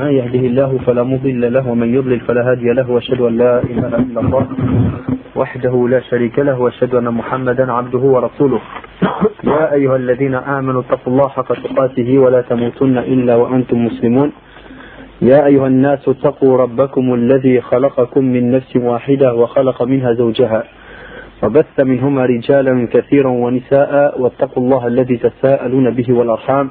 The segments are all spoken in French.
من يهده الله فلا مضل له ومن يضلل فلا هادي له وأشهد أن لا إله إلا الله وحده لا شريك له وأشهد أن محمدا عبده ورسوله. يا أيها الذين آمنوا اتقوا الله حق تقاته ولا تموتن إلا وأنتم مسلمون. يا أيها الناس اتقوا ربكم الذي خلقكم من نفس واحدة وخلق منها زوجها وبث منهما رجالا كثيرا ونساء واتقوا الله الذي تساءلون به والأرحام.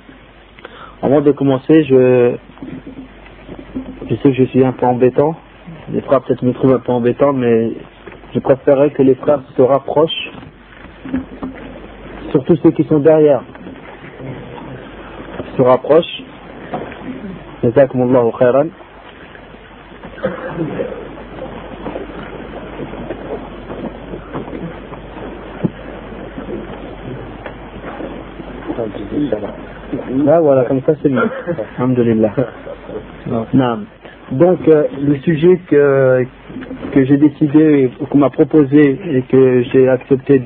Avant de commencer, je, sais que je suis un peu embêtant. Les frères peut-être me trouvent un peu embêtant, mais je préférerais que les frères se rapprochent, surtout ceux qui sont derrière, se rapprochent. Jazakumullahu khairan. Là, voilà, comme ça c'est mieux. Alhamdulillah. Donc, euh, le sujet que, j'ai décidé, qu'on m'a proposé et que j'ai accepté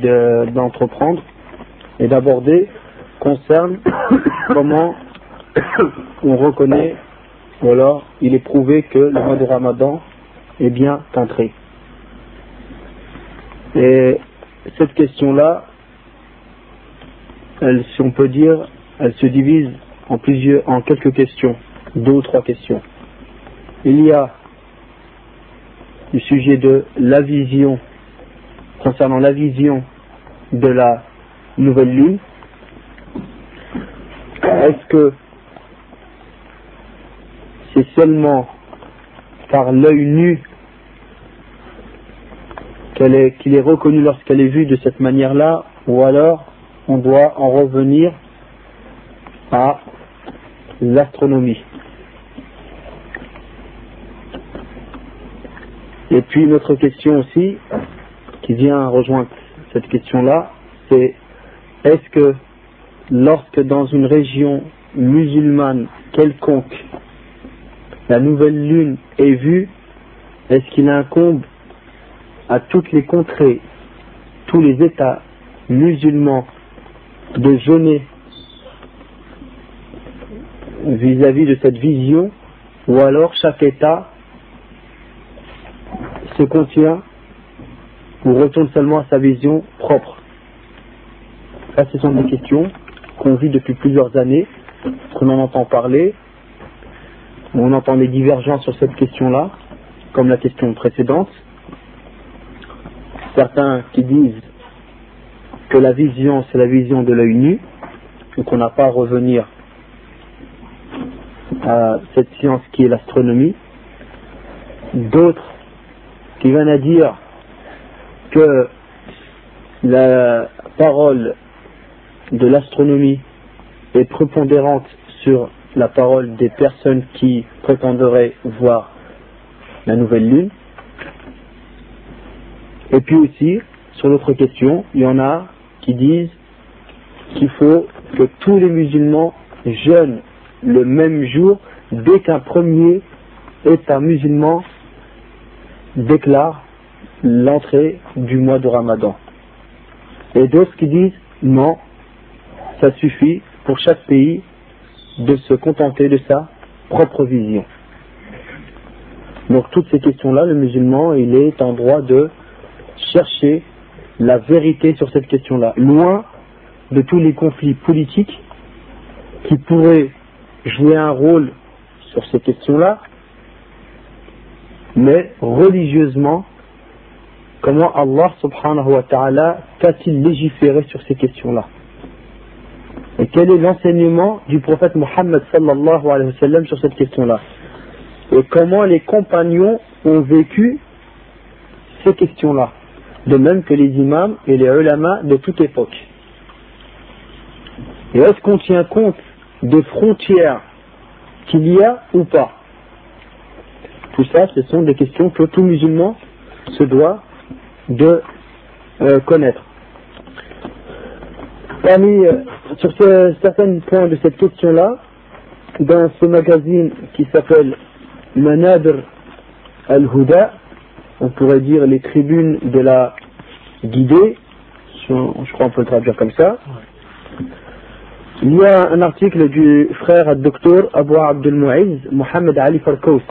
d'entreprendre et d'aborder concerne comment on reconnaît, ou alors il est prouvé que le mois de Ramadan est bien entré. Et cette question-là, elle, si on peut dire, elle se divise en plusieurs, en quelques questions, deux ou trois questions. Il y a le sujet de la vision, concernant la vision de la nouvelle lune. Est-ce que c'est seulement par l'œil nu qu'il est, est reconnu lorsqu'elle est vue de cette manière-là, ou alors on doit en revenir à l'astronomie. Et puis une autre question aussi, qui vient rejoindre cette question-là, c'est est-ce que lorsque dans une région musulmane quelconque, la nouvelle lune est vue, est-ce qu'il incombe à toutes les contrées, tous les États musulmans de jeûner vis-à-vis de cette vision, ou alors chaque État se contient ou retourne seulement à sa vision propre. Ça, ce sont des questions qu'on vit depuis plusieurs années, qu'on en entend parler, on entend des divergences sur cette question-là, comme la question précédente. Certains qui disent que la vision, c'est la vision de l'œil nu, et qu'on n'a pas à revenir à cette science qui est l'astronomie. D'autres qui viennent à dire que la parole de l'astronomie est prépondérante sur la parole des personnes qui prétenderaient voir la nouvelle lune. Et puis aussi, sur l'autre question, il y en a qui disent qu'il faut que tous les musulmans jeûnent le même jour dès qu'un premier État musulman déclare l'entrée du mois de Ramadan. Et d'autres qui disent non, ça suffit pour chaque pays de se contenter de sa propre vision. Donc toutes ces questions-là, le musulman, il est en droit de chercher la vérité sur cette question-là, loin de tous les conflits politiques qui pourraient jouer un rôle sur ces questions-là, mais religieusement, comment Allah subhanahu wa ta'ala qu'a-t-il légiféré sur ces questions-là? Et quel est l'enseignement du prophète Muhammad sallallahu alayhi wa sallam sur cette question-là? Et comment les compagnons ont vécu ces questions-là? De même que les imams et les ulama de toute époque. Et est-ce qu'on tient compte des frontières qu'il y a ou pas. Tout ça, ce sont des questions que tout musulman se doit de euh, connaître. Parmi, euh, sur certains points de cette question-là, dans ce magazine qui s'appelle Manadr al-Huda, on pourrait dire les tribunes de la guidée, je crois qu'on peut le traduire comme ça, il y a un article du frère docteur Abu Abdul Mu'iz, Mohamed Ali Farkous,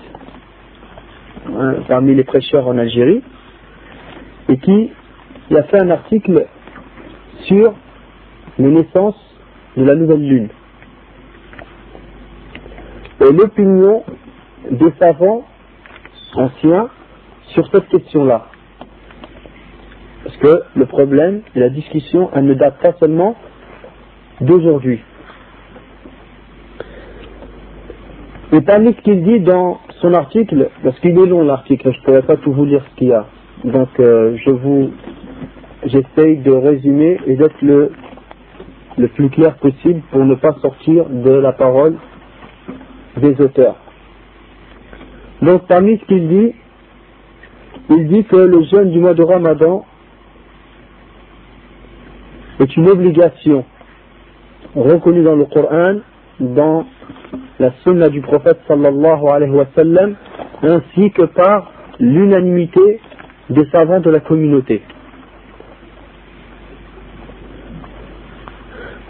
parmi les prêcheurs en Algérie, et qui a fait un article sur les naissances de la nouvelle lune. Et l'opinion des savants anciens sur cette question-là. Parce que le problème la discussion, elle ne date pas seulement d'aujourd'hui. Et parmi ce qu'il dit dans son article, parce qu'il est long l'article, je ne pourrais pas tout vous lire ce qu'il y a. Donc euh, je vous j'essaye de résumer et d'être le, le plus clair possible pour ne pas sortir de la parole des auteurs. Donc parmi ce qu'il dit, il dit que le jeûne du mois de Ramadan est une obligation reconnue dans le Coran, dans la sunna du prophète sallallahu alayhi wa sallam, ainsi que par l'unanimité des savants de la communauté.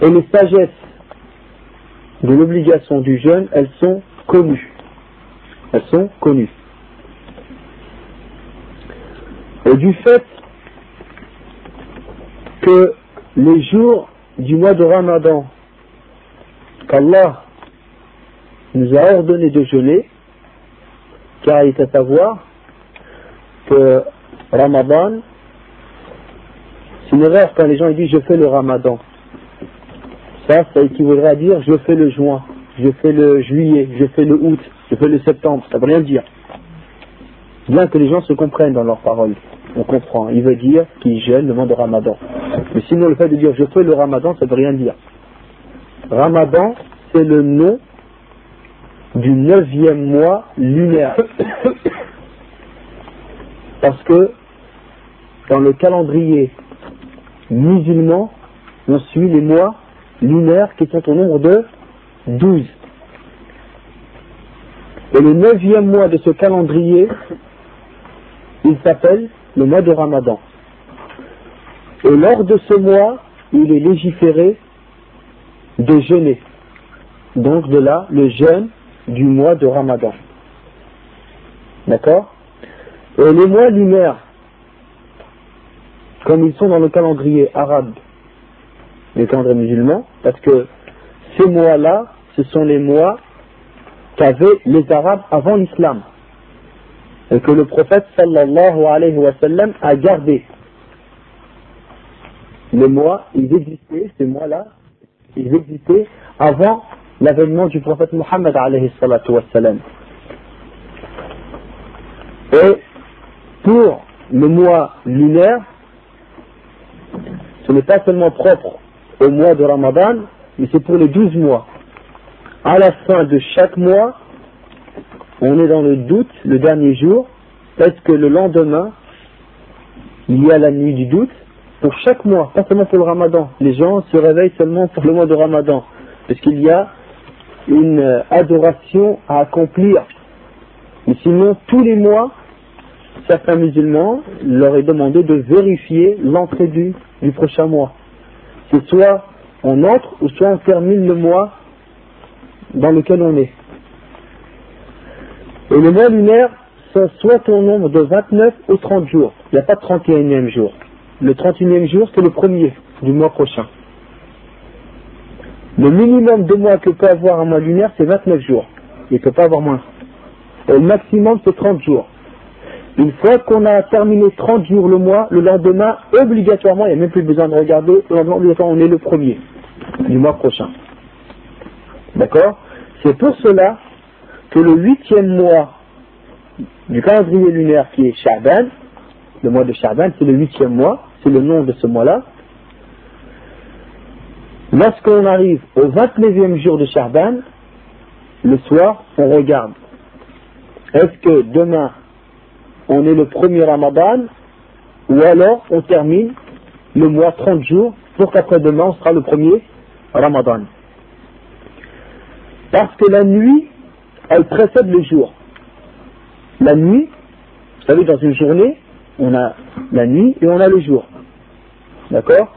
Et les sagesses de l'obligation du jeûne, elles sont connues. Elles sont connues. Et du fait que les jours du mois de Ramadan qu'Allah nous a ordonné de jeûner, car il est à savoir que Ramadan, c'est une erreur quand les gens disent je fais le Ramadan. Ça, ça équivaudrait à dire je fais le juin, je fais le juillet, je fais le août, je fais le septembre. Ça ne veut rien dire. Bien que les gens se comprennent dans leurs paroles. On comprend. Il veut dire qu'il gêne le mois de Ramadan. Mais sinon, le fait de dire je fais le Ramadan, ça ne veut rien dire. Ramadan, c'est le nom du neuvième mois lunaire. Parce que dans le calendrier musulman, on suit les mois lunaires qui sont au nombre de 12. Et le neuvième mois de ce calendrier, il s'appelle le mois de Ramadan. Et lors de ce mois, il est légiféré de jeûner. Donc de là, le jeûne du mois de Ramadan. D'accord? Et les mois lunaires, comme ils sont dans le calendrier arabe, le calendrier musulman, parce que ces mois-là, ce sont les mois qu'avaient les Arabes avant l'islam. Et que le prophète sallallahu alayhi wa sallam a gardé. Les mois, ils existaient, ces mois-là, ils existaient avant l'avènement du prophète sallam. Et pour le mois lunaire, ce n'est pas seulement propre au mois de Ramadan, mais c'est pour les douze mois. À la fin de chaque mois, on est dans le doute, le dernier jour, parce que le lendemain, il y a la nuit du doute, pour chaque mois, pas seulement pour le ramadan. Les gens se réveillent seulement pour le mois de ramadan, parce qu'il y a une adoration à accomplir. Mais sinon, tous les mois, certains musulmans leur est demandé de vérifier l'entrée du, du prochain mois. C'est soit on entre ou soit on termine le mois dans lequel on est. Et le mois lunaire, soit au nombre de 29 ou 30 jours. Il n'y a pas de 31e jour. Le 31e jour, c'est le premier du mois prochain. Le minimum de mois que peut avoir un mois lunaire, c'est 29 jours. Il ne peut pas avoir moins. Le maximum, c'est 30 jours. Une fois qu'on a terminé 30 jours le mois, le lendemain, obligatoirement, il n'y a même plus besoin de regarder, le lendemain, obligatoirement, on est le premier du mois prochain. D'accord? C'est pour cela que le huitième mois du calendrier lunaire qui est Shaban, le mois de Shaban, c'est le huitième mois, c'est le nom de ce mois-là. Lorsqu'on arrive au 29e jour de Shaban, le soir, on regarde Est-ce que demain, on est le premier Ramadan, ou alors on termine le mois 30 jours, pour qu'après-demain, on sera le premier Ramadan Parce que la nuit, elle précède le jour. La nuit, vous savez, dans une journée, on a la nuit et on a le jour. D'accord?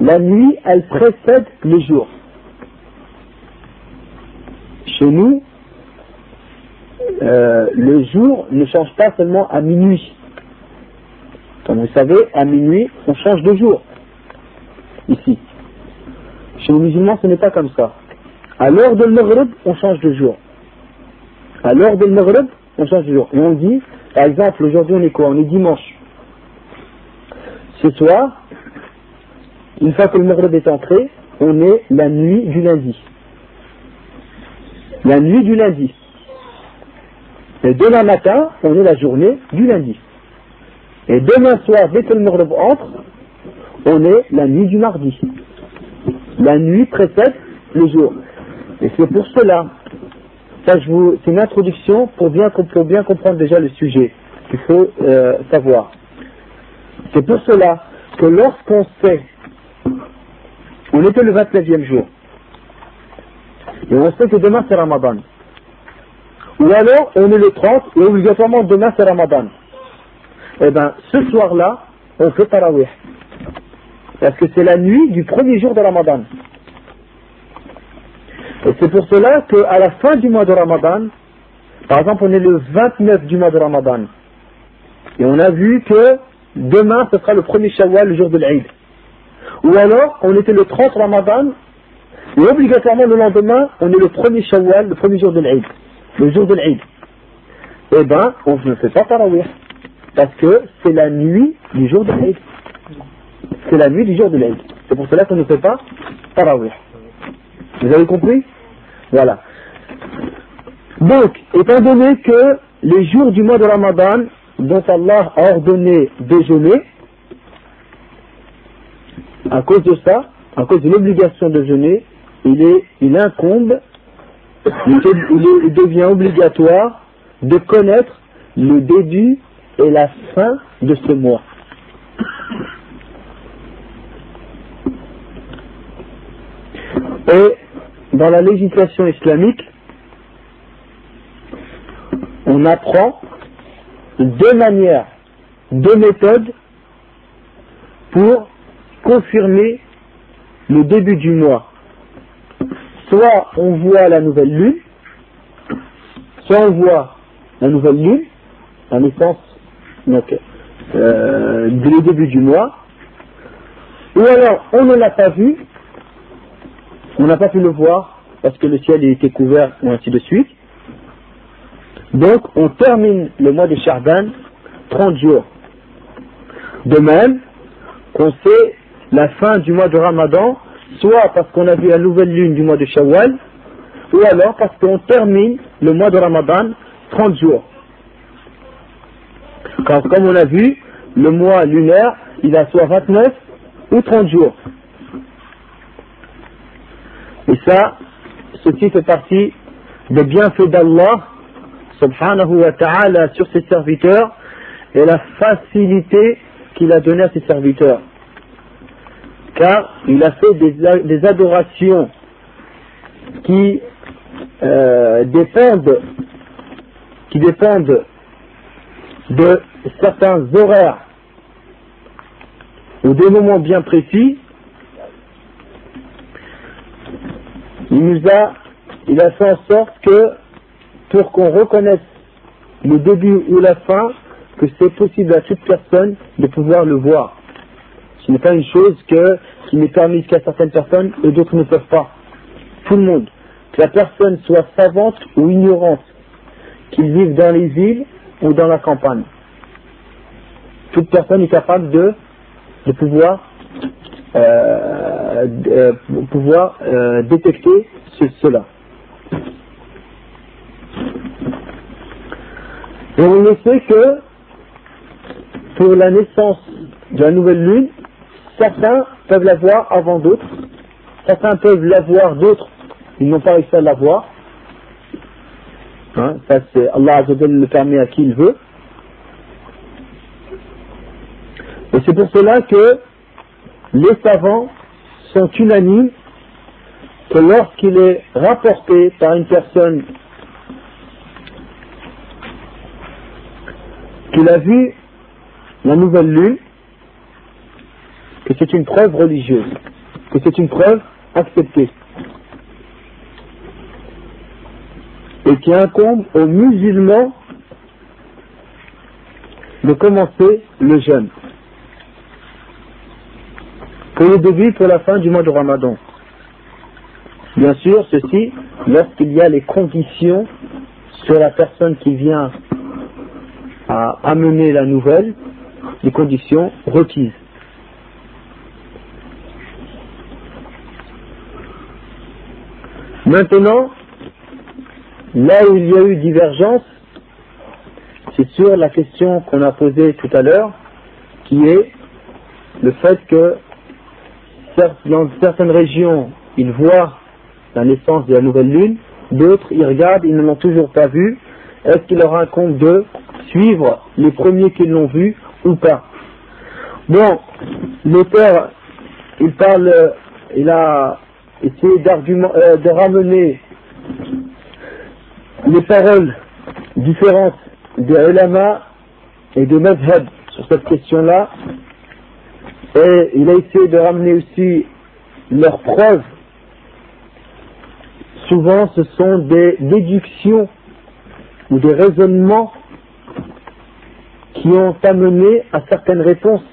La nuit, elle précède le jour. Chez nous, euh, le jour ne change pas seulement à minuit. Comme vous savez, à minuit, on change de jour. Ici. Chez les musulmans, ce n'est pas comme ça. À l'heure de Maghreb, on change de jour. À l'heure de Maghreb, on change de jour. Et on dit, par exemple, aujourd'hui on est quoi? On est dimanche. Ce soir, une fois que le Maghreb est entré, on est la nuit du lundi. La nuit du lundi. Et demain matin, on est la journée du lundi. Et demain soir, dès que le Maghreb entre, on est la nuit du mardi. La nuit précède le jour. Et c'est pour cela, ça c'est une introduction pour bien, comprendre déjà le sujet qu'il faut euh, savoir. C'est pour cela que lorsqu'on sait, on était le 29e jour, et on sait que demain c'est Ramadan, ou alors on est le 30 et obligatoirement demain c'est Ramadan, et eh bien ce soir-là, on fait Tarawih. Parce que c'est la nuit du premier jour de Ramadan. Et c'est pour cela qu'à la fin du mois de Ramadan, par exemple on est le 29 du mois de Ramadan, et on a vu que demain ce sera le premier Shawwal, le jour de l'Aïd. Ou alors on était le 30 Ramadan, et obligatoirement le lendemain on est le premier Shawwal, le premier jour de l'Aïd, le jour de l'Aïd. Eh bien, on ne fait pas Tarawih, parce que c'est la nuit du jour de l'Aïd. C'est la nuit du jour de l'Aïd. C'est pour cela qu'on ne fait pas Tarawih. Vous avez compris? Voilà. Donc, étant donné que les jours du mois de Ramadan, dont Allah a ordonné de jeûner, à cause de ça, à cause de l'obligation de jeûner, il, est, il incombe, il devient obligatoire de connaître le début et la fin de ce mois. Et dans la législation islamique, on apprend deux manières, deux méthodes pour confirmer le début du mois. Soit on voit la nouvelle lune, soit on voit la nouvelle lune, la naissance, donc euh, le début du mois, ou alors on ne l'a pas vu, on n'a pas pu le voir parce que le ciel était couvert, ou ainsi de suite. Donc, on termine le mois de Chardan 30 jours. De même qu'on sait la fin du mois de Ramadan, soit parce qu'on a vu la nouvelle lune du mois de Shawwal, ou alors parce qu'on termine le mois de Ramadan 30 jours. Car comme on a vu, le mois lunaire, il a soit 29 ou 30 jours. Et ça, ceci fait partie des bienfaits d'Allah, ta'ala, sur ses serviteurs, et la facilité qu'il a donnée à ses serviteurs. Car il a fait des, adorations qui euh, dépendent, qui dépendent de certains horaires ou des moments bien précis il nous a, il a fait en sorte que, pour qu'on reconnaisse le début ou la fin, que c'est possible à toute personne de pouvoir le voir. Ce n'est pas une chose que, qui n'est permise qu'à certaines personnes et d'autres ne peuvent pas. Tout le monde. Que la personne soit savante ou ignorante, qu'il vive dans les villes ou dans la campagne. Toute personne est capable de, de pouvoir euh, euh, pouvoir euh, détecter cela. Et on ne sait que pour la naissance de la nouvelle lune, certains peuvent la voir avant d'autres, certains peuvent la voir, d'autres ils n'ont pas réussi à la voir. Hein, ça c'est Allah le permet à qui il veut. Et c'est pour cela que les savants sont unanimes que lorsqu'il est rapporté par une personne qu'il a vu la nouvelle lune, que c'est une preuve religieuse, que c'est une preuve acceptée. Et qui incombe aux musulmans de commencer le jeûne. Pour le début, pour la fin du mois de Ramadan. Bien sûr, ceci lorsqu'il y a les conditions sur la personne qui vient à amener la nouvelle, les conditions requises. Maintenant, là où il y a eu divergence, c'est sur la question qu'on a posée tout à l'heure, qui est le fait que dans certaines régions, ils voient la naissance de la nouvelle lune, d'autres, ils regardent, ils ne l'ont toujours pas vue, est-ce qu'il leur incombe de suivre les premiers qui l'ont vu ou pas Bon, l'auteur, il parle, il a essayé euh, de ramener les paroles différentes de ulama et de madhab sur cette question-là, et il a essayé de ramener aussi leurs preuves. Souvent, ce sont des déductions ou des raisonnements qui ont amené à certaines réponses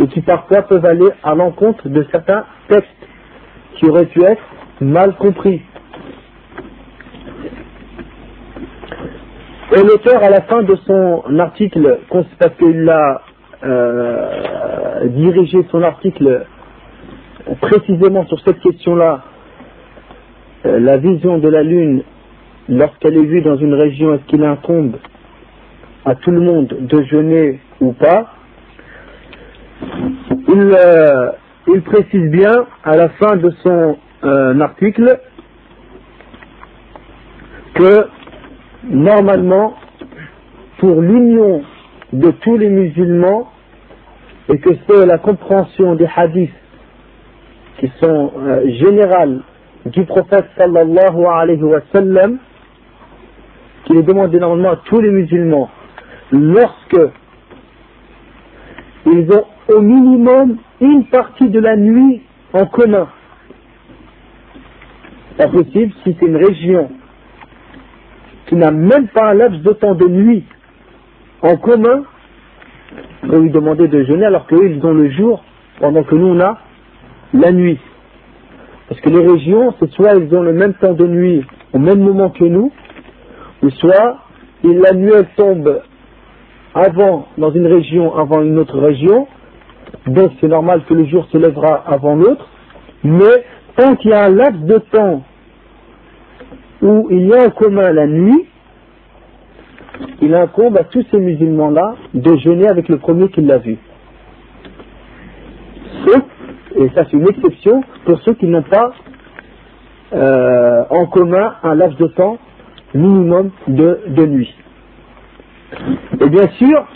et qui parfois peuvent aller à l'encontre de certains textes qui auraient pu être mal compris. Et l'auteur, à la fin de son article, parce qu'il a euh, dirigé son article précisément sur cette question-là, euh, la vision de la Lune, lorsqu'elle est vue dans une région, est-ce qu'il incombe à tout le monde de jeûner ou pas il, euh, il, précise bien à la fin de son article que normalement, pour l'union de tous les musulmans, et que c'est la compréhension des hadiths qui sont euh, générales du prophète sallallahu alayhi wa sallam, qu'il est demandé normalement à tous les musulmans, lorsque ils ont au minimum une partie de la nuit en commun. Pas possible si c'est une région qui n'a même pas un laps de temps de nuit en commun, pour lui demander de jeûner alors qu'eux ils ont le jour pendant que nous on a la nuit. Parce que les régions, c'est soit ils ont le même temps de nuit au même moment que nous, ou soit la nuit tombe avant dans une région, avant une autre région, donc c'est normal que le jour se lèvera avant l'autre, mais tant qu'il y a un laps de temps où il y a en commun la nuit, il incombe à tous ces musulmans-là de jeûner avec le premier qui l'a vu. Sauf, et ça c'est une exception, pour ceux qui n'ont pas euh, en commun un laps de temps minimum de, nuit. Et bien sûr,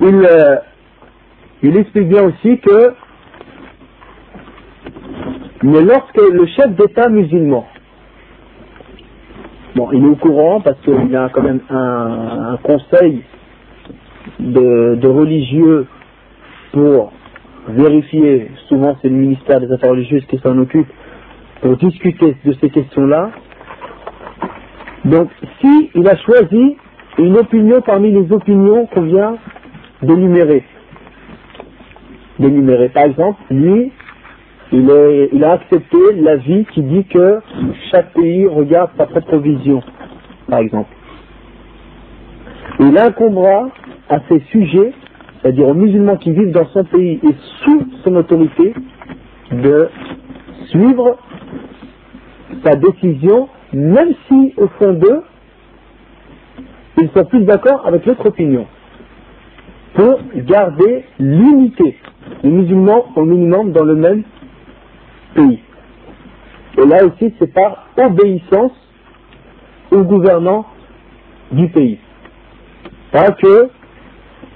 il, euh, il explique bien aussi que mais lorsque le chef d'État musulman Bon, il est au courant parce qu'il a quand même un, conseil de, religieux pour vérifier, souvent c'est le ministère des Affaires religieuses qui s'en occupe, pour discuter de ces questions-là. Donc, si il a choisi une opinion parmi les opinions qu'on vient d'énumérer, d'énumérer, par exemple, lui, il, a accepté l'avis qui dit que chaque pays regarde sa propre vision, par exemple. Il incombera à ses sujets, c'est-à-dire aux musulmans qui vivent dans son pays et sous son autorité, de suivre sa décision, même si au fond d'eux, ils sont plus d'accord avec l'autre opinion, pour garder l'unité des musulmans au minimum dans le même pays. Et là aussi, c'est par obéissance aux gouvernants du pays. Pas que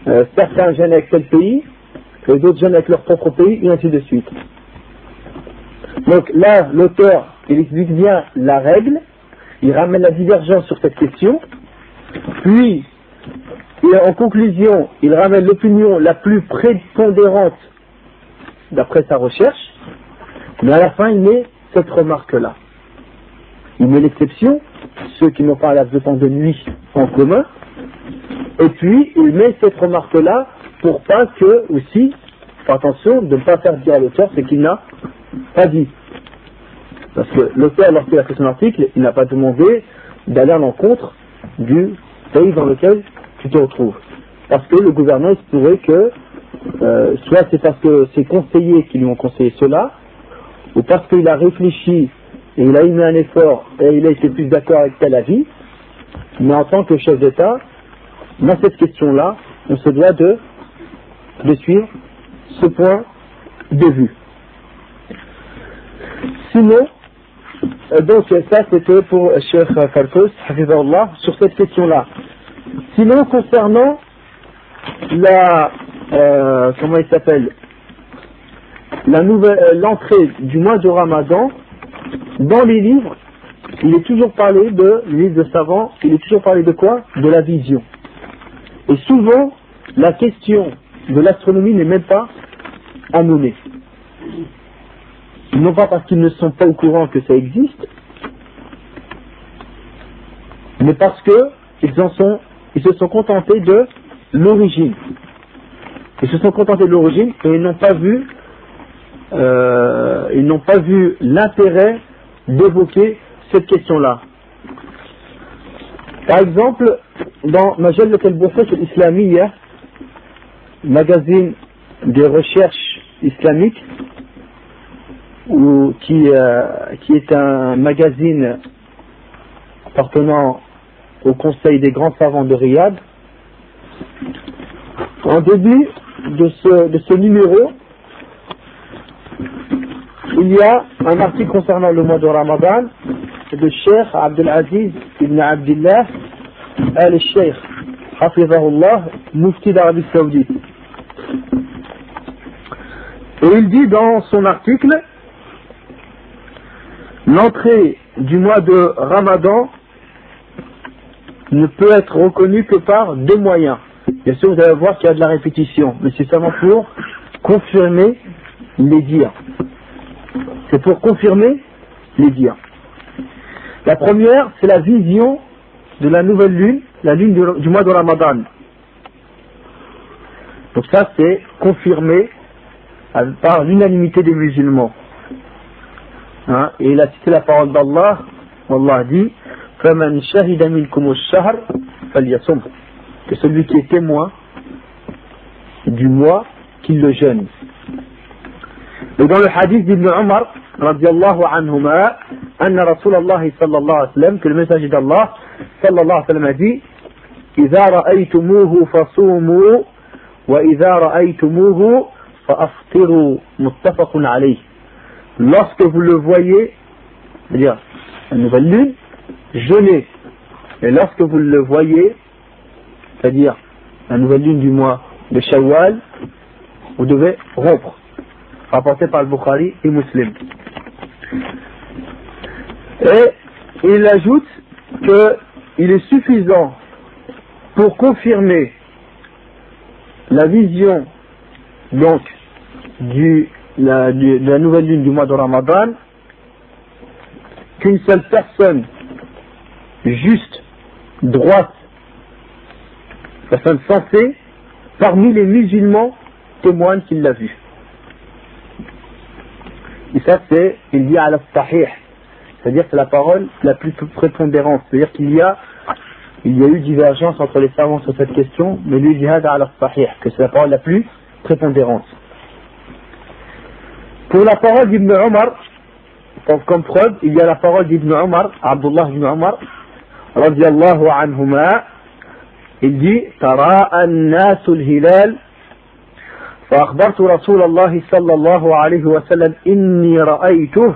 euh, certains gênent avec tel pays, et d'autres gênent avec leur propre pays, et ainsi de suite. Donc là, l'auteur, il explique bien la règle, il ramène la divergence sur cette question, puis, en conclusion, il ramène l'opinion la plus prépondérante d'après sa recherche, mais à la fin, il met cette remarque-là. Il met l'exception, ceux qui n'ont pas la de temps de nuit en commun, et puis il met cette remarque-là pour pas que, aussi, attention, de ne pas faire dire à l'auteur ce qu'il n'a pas dit. Parce que l'auteur, lorsqu'il a fait son article, il n'a pas demandé d'aller à l'encontre du pays dans lequel tu te retrouves. Parce que le gouvernement, il pourrait que, euh, soit c'est parce que c'est conseillers qui lui ont conseillé cela, ou parce qu'il a réfléchi et il a eu un effort et il a été plus d'accord avec tel avis, mais en tant que chef d'État, dans cette question-là, on se doit de, suivre ce point de vue. Sinon, donc ça c'était pour Cheikh Farkous, sur cette question-là. Sinon, concernant la, euh, comment il s'appelle, la nouvelle, euh, l'entrée du mois de Ramadan, dans les livres, il est toujours parlé de, de savants, il est toujours parlé de quoi? De la vision. Et souvent, la question de l'astronomie n'est même pas amenée. Non pas parce qu'ils ne sont pas au courant que ça existe, mais parce que ils en sont, ils se sont contentés de l'origine. Ils se sont contentés de l'origine et ils n'ont pas vu, euh, ils n'ont pas vu l'intérêt d'évoquer cette question-là. Par exemple, dans Majal al Islamiyya, magazine des recherches islamiques, ou qui, euh, qui est un magazine appartenant au Conseil des grands savants de Riyad. En début de ce, de ce numéro, il y a un article concernant le mois de Ramadan de Cheikh Abdelaziz ibn Abdullah al-Sheikh, Hafizahullah, mufti d'Arabie Saoudite. Et il dit dans son article L'entrée du mois de Ramadan ne peut être reconnue que par deux moyens. Bien sûr, vous allez voir qu'il y a de la répétition, mais c'est seulement pour confirmer les dires. C'est pour confirmer les dires. La première, c'est la vision de la nouvelle lune, la lune du, mois de Ramadan. Donc ça, c'est confirmé par l'unanimité des musulmans. Hein? Et il a cité la parole d'Allah, Allah dit فَمَنْ شَهِدَ مِنْكُمُ الشَّهْرِ فَلْيَصُمْ Que celui qui est témoin du mois, qu'il le jeûne. Et dans le hadith d'Ibn Omar, radiallahu anhuma, رسول الله صلى الله عليه وسلم que le messager d'Allah, صلى الله عليه وسلم a dit إذا رأيتموه فصوموا وإذا رأيتموه فأفطروا متفق عليه lorsque vous le voyez, c'est-à-dire la nouvelle lune, jeûnez. Et lorsque vous le voyez, c'est-à-dire la nouvelle lune du mois de Shawwal, vous devez rompre. Rapporté par le Bukhari et Muslim. Et il ajoute qu'il est suffisant pour confirmer la vision donc du la, la nouvelle lune du mois de Ramadan qu'une seule personne juste, droite, personne sensée, parmi les musulmans témoigne qu'il l'a vu. Et ça, c'est, il dit à la sahih, c'est-à-dire c'est la parole la plus prépondérante, c'est-à-dire qu'il y a, il y a eu divergence entre les savants sur cette question, mais lui dit à la sahih, que c'est la parole la plus prépondérante. Pour la parole d'Ibn Omar, comme preuve, il y a la parole d'Ibn Omar, Abdullah ibn Omar, radiallahu anhuma, il dit, تراءى الناس الهلال فأخبرت رسول الله صلى الله عليه وسلم إني رأيته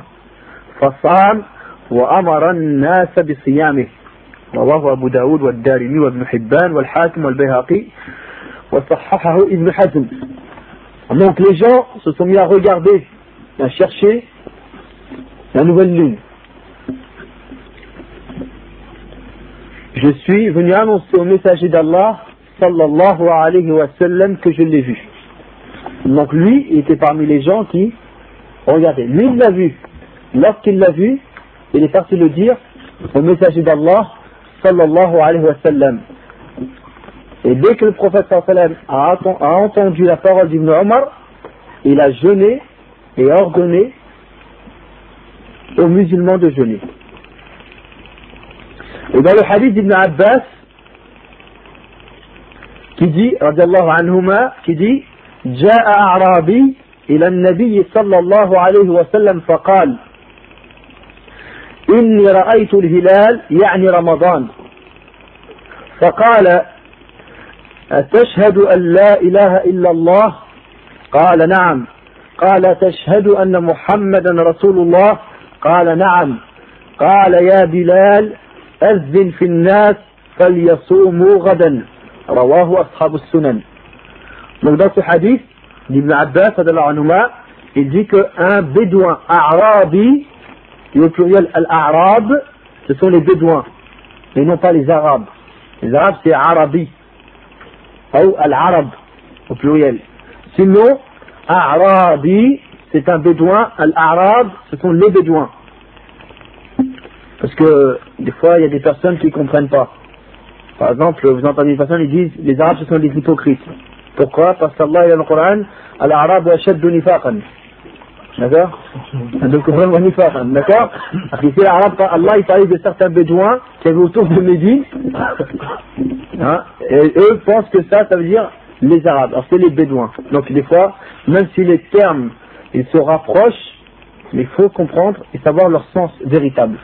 فصام وأمر الناس بصيامه رواه أبو داود والدارمي وابن حبان والحاكم والبيهقي وصححه ابن حزم Donc les gens se sont mis à regarder, à chercher la nouvelle lune. Je suis venu annoncer au messager d'Allah, sallallahu alayhi wa sallam, que je l'ai vu. Donc lui, il était parmi les gens qui, regardez, lui il l'a vu. Lorsqu'il l'a vu, il est parti le dire au messager d'Allah, sallallahu alayhi wa sallam. Et dès que le prophète sallam a, a entendu la parole d'Ibn Omar, il a jeûné et ordonné aux musulmans de jeûner. Et dans le hadith d'Ibn Abbas, qui dit, radiallahu anhuma, qui dit, جاء أعرابي إلى النبي صلى الله عليه وسلم فقال إني رأيت الهلال يعني رمضان. فقال أتشهد أن لا إله إلا الله؟ قال نعم. قال تشهد أن محمدا رسول الله؟ قال نعم. قال يا بلال أذن في الناس فليصوموا غدا. رواه أصحاب السنن. نقدس حديث لابن عباس هذا العنماء يجيك أن بدو أعرابي يقول الأعراب سو لي بدو لنو با الأعراب الأعراب سي عربي أو العرب وبلويل سينو arabi, c'est un bédouin, al-arab, ce sont les bédouins. Parce que des fois, il y a des personnes qui ne comprennent pas. Par exemple, vous entendez des personnes, ils disent, les arabes ce sont des hypocrites. Pourquoi? Parce qu'Allah, a le Coran, Al-Arab ashaddu nifaqan. D'accord? Donc, vraiment nifaqan. D'accord? Ici, l'Arabe, Allah, il parlait de certains bédouins qui avaient autour de Médine. Hein et eux pensent que ça, ça veut dire les Arabes. Alors, c'est les bédouins. Donc, des fois, même si les termes, ils se rapprochent, il faut comprendre et savoir leur sens véritable.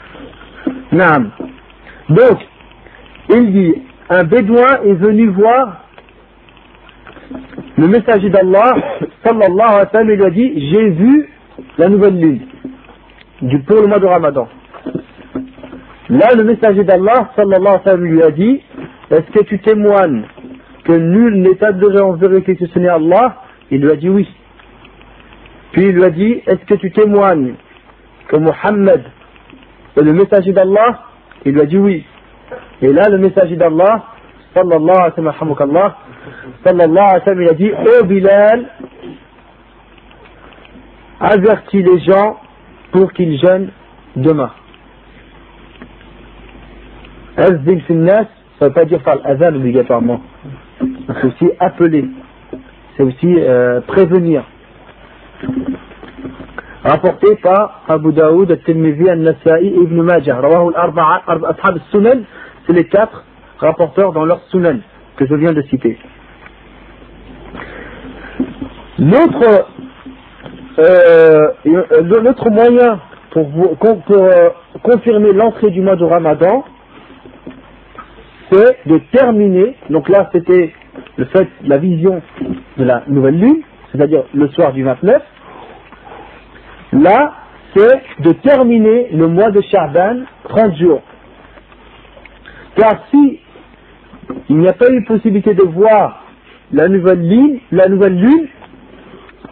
Naam. Donc, il dit, un bédouin est venu voir le messager d'Allah, sallallahu alayhi wa sallam, il lui a dit J'ai vu la nouvelle lune du, pour mois de Ramadan. Là, le messager d'Allah, sallallahu alayhi wa sallam, lui a dit Est-ce que tu témoignes que nul n'est adoré en vérité que ce n'est Allah Il lui a dit oui. Puis il lui a dit Est-ce que tu témoignes que Mohammed est le messager d'Allah? Il lui a dit oui. Et là, le messager d'Allah, sallallahu alayhi wa sallam, sallallahu alayhi wa sallam, il a dit Ô Bilal, avertis les gens pour qu'ils jeûnent demain. Finnas, ça ne veut pas dire par l'azan obligatoirement. C'est aussi appeler, c'est aussi euh, prévenir. Rapporté par Abu Daoud, Al-Tirmidhi, Al-Nasa'i Ibn Majah. Rawahu al-Arba'a, Ashab al-Sunan, c'est les quatre rapporteurs dans leur Sunan que je viens de citer. L'autre euh, moyen pour, euh, confirmer l'entrée du mois de Ramadan, c'est de terminer, donc là c'était le fait, la vision de la nouvelle lune, c'est-à-dire le soir du 29, là c'est de terminer le mois de Charban 30 jours. Car si il n'y a pas eu possibilité de voir la nouvelle lune, la nouvelle lune,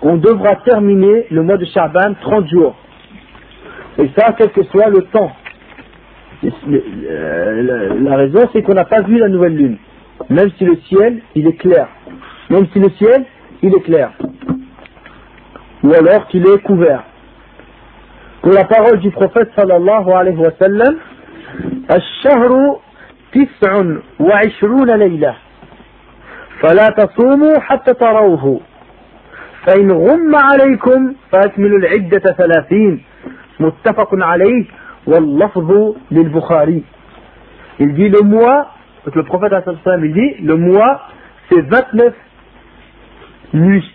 on devra terminer le mois de Shaban 30 jours. Et ça, quel que soit le temps La raison, c'est qu'on n'a pas vu la nouvelle lune. Même si le ciel, il est clair. Même si le ciel, il est clair. Ou alors qu'il est couvert. Pour la parole du prophète sallallahu alayhi wa sallam, الشهر تسع وعشرون ليلة فلا تصوموا حتى تروه فإن غم عليكم فأكملوا العدة ثلاثين متفق عليه Wallafzu lil Bukhari. Il dit le mois, le prophète il dit le mois c'est 29 nuits.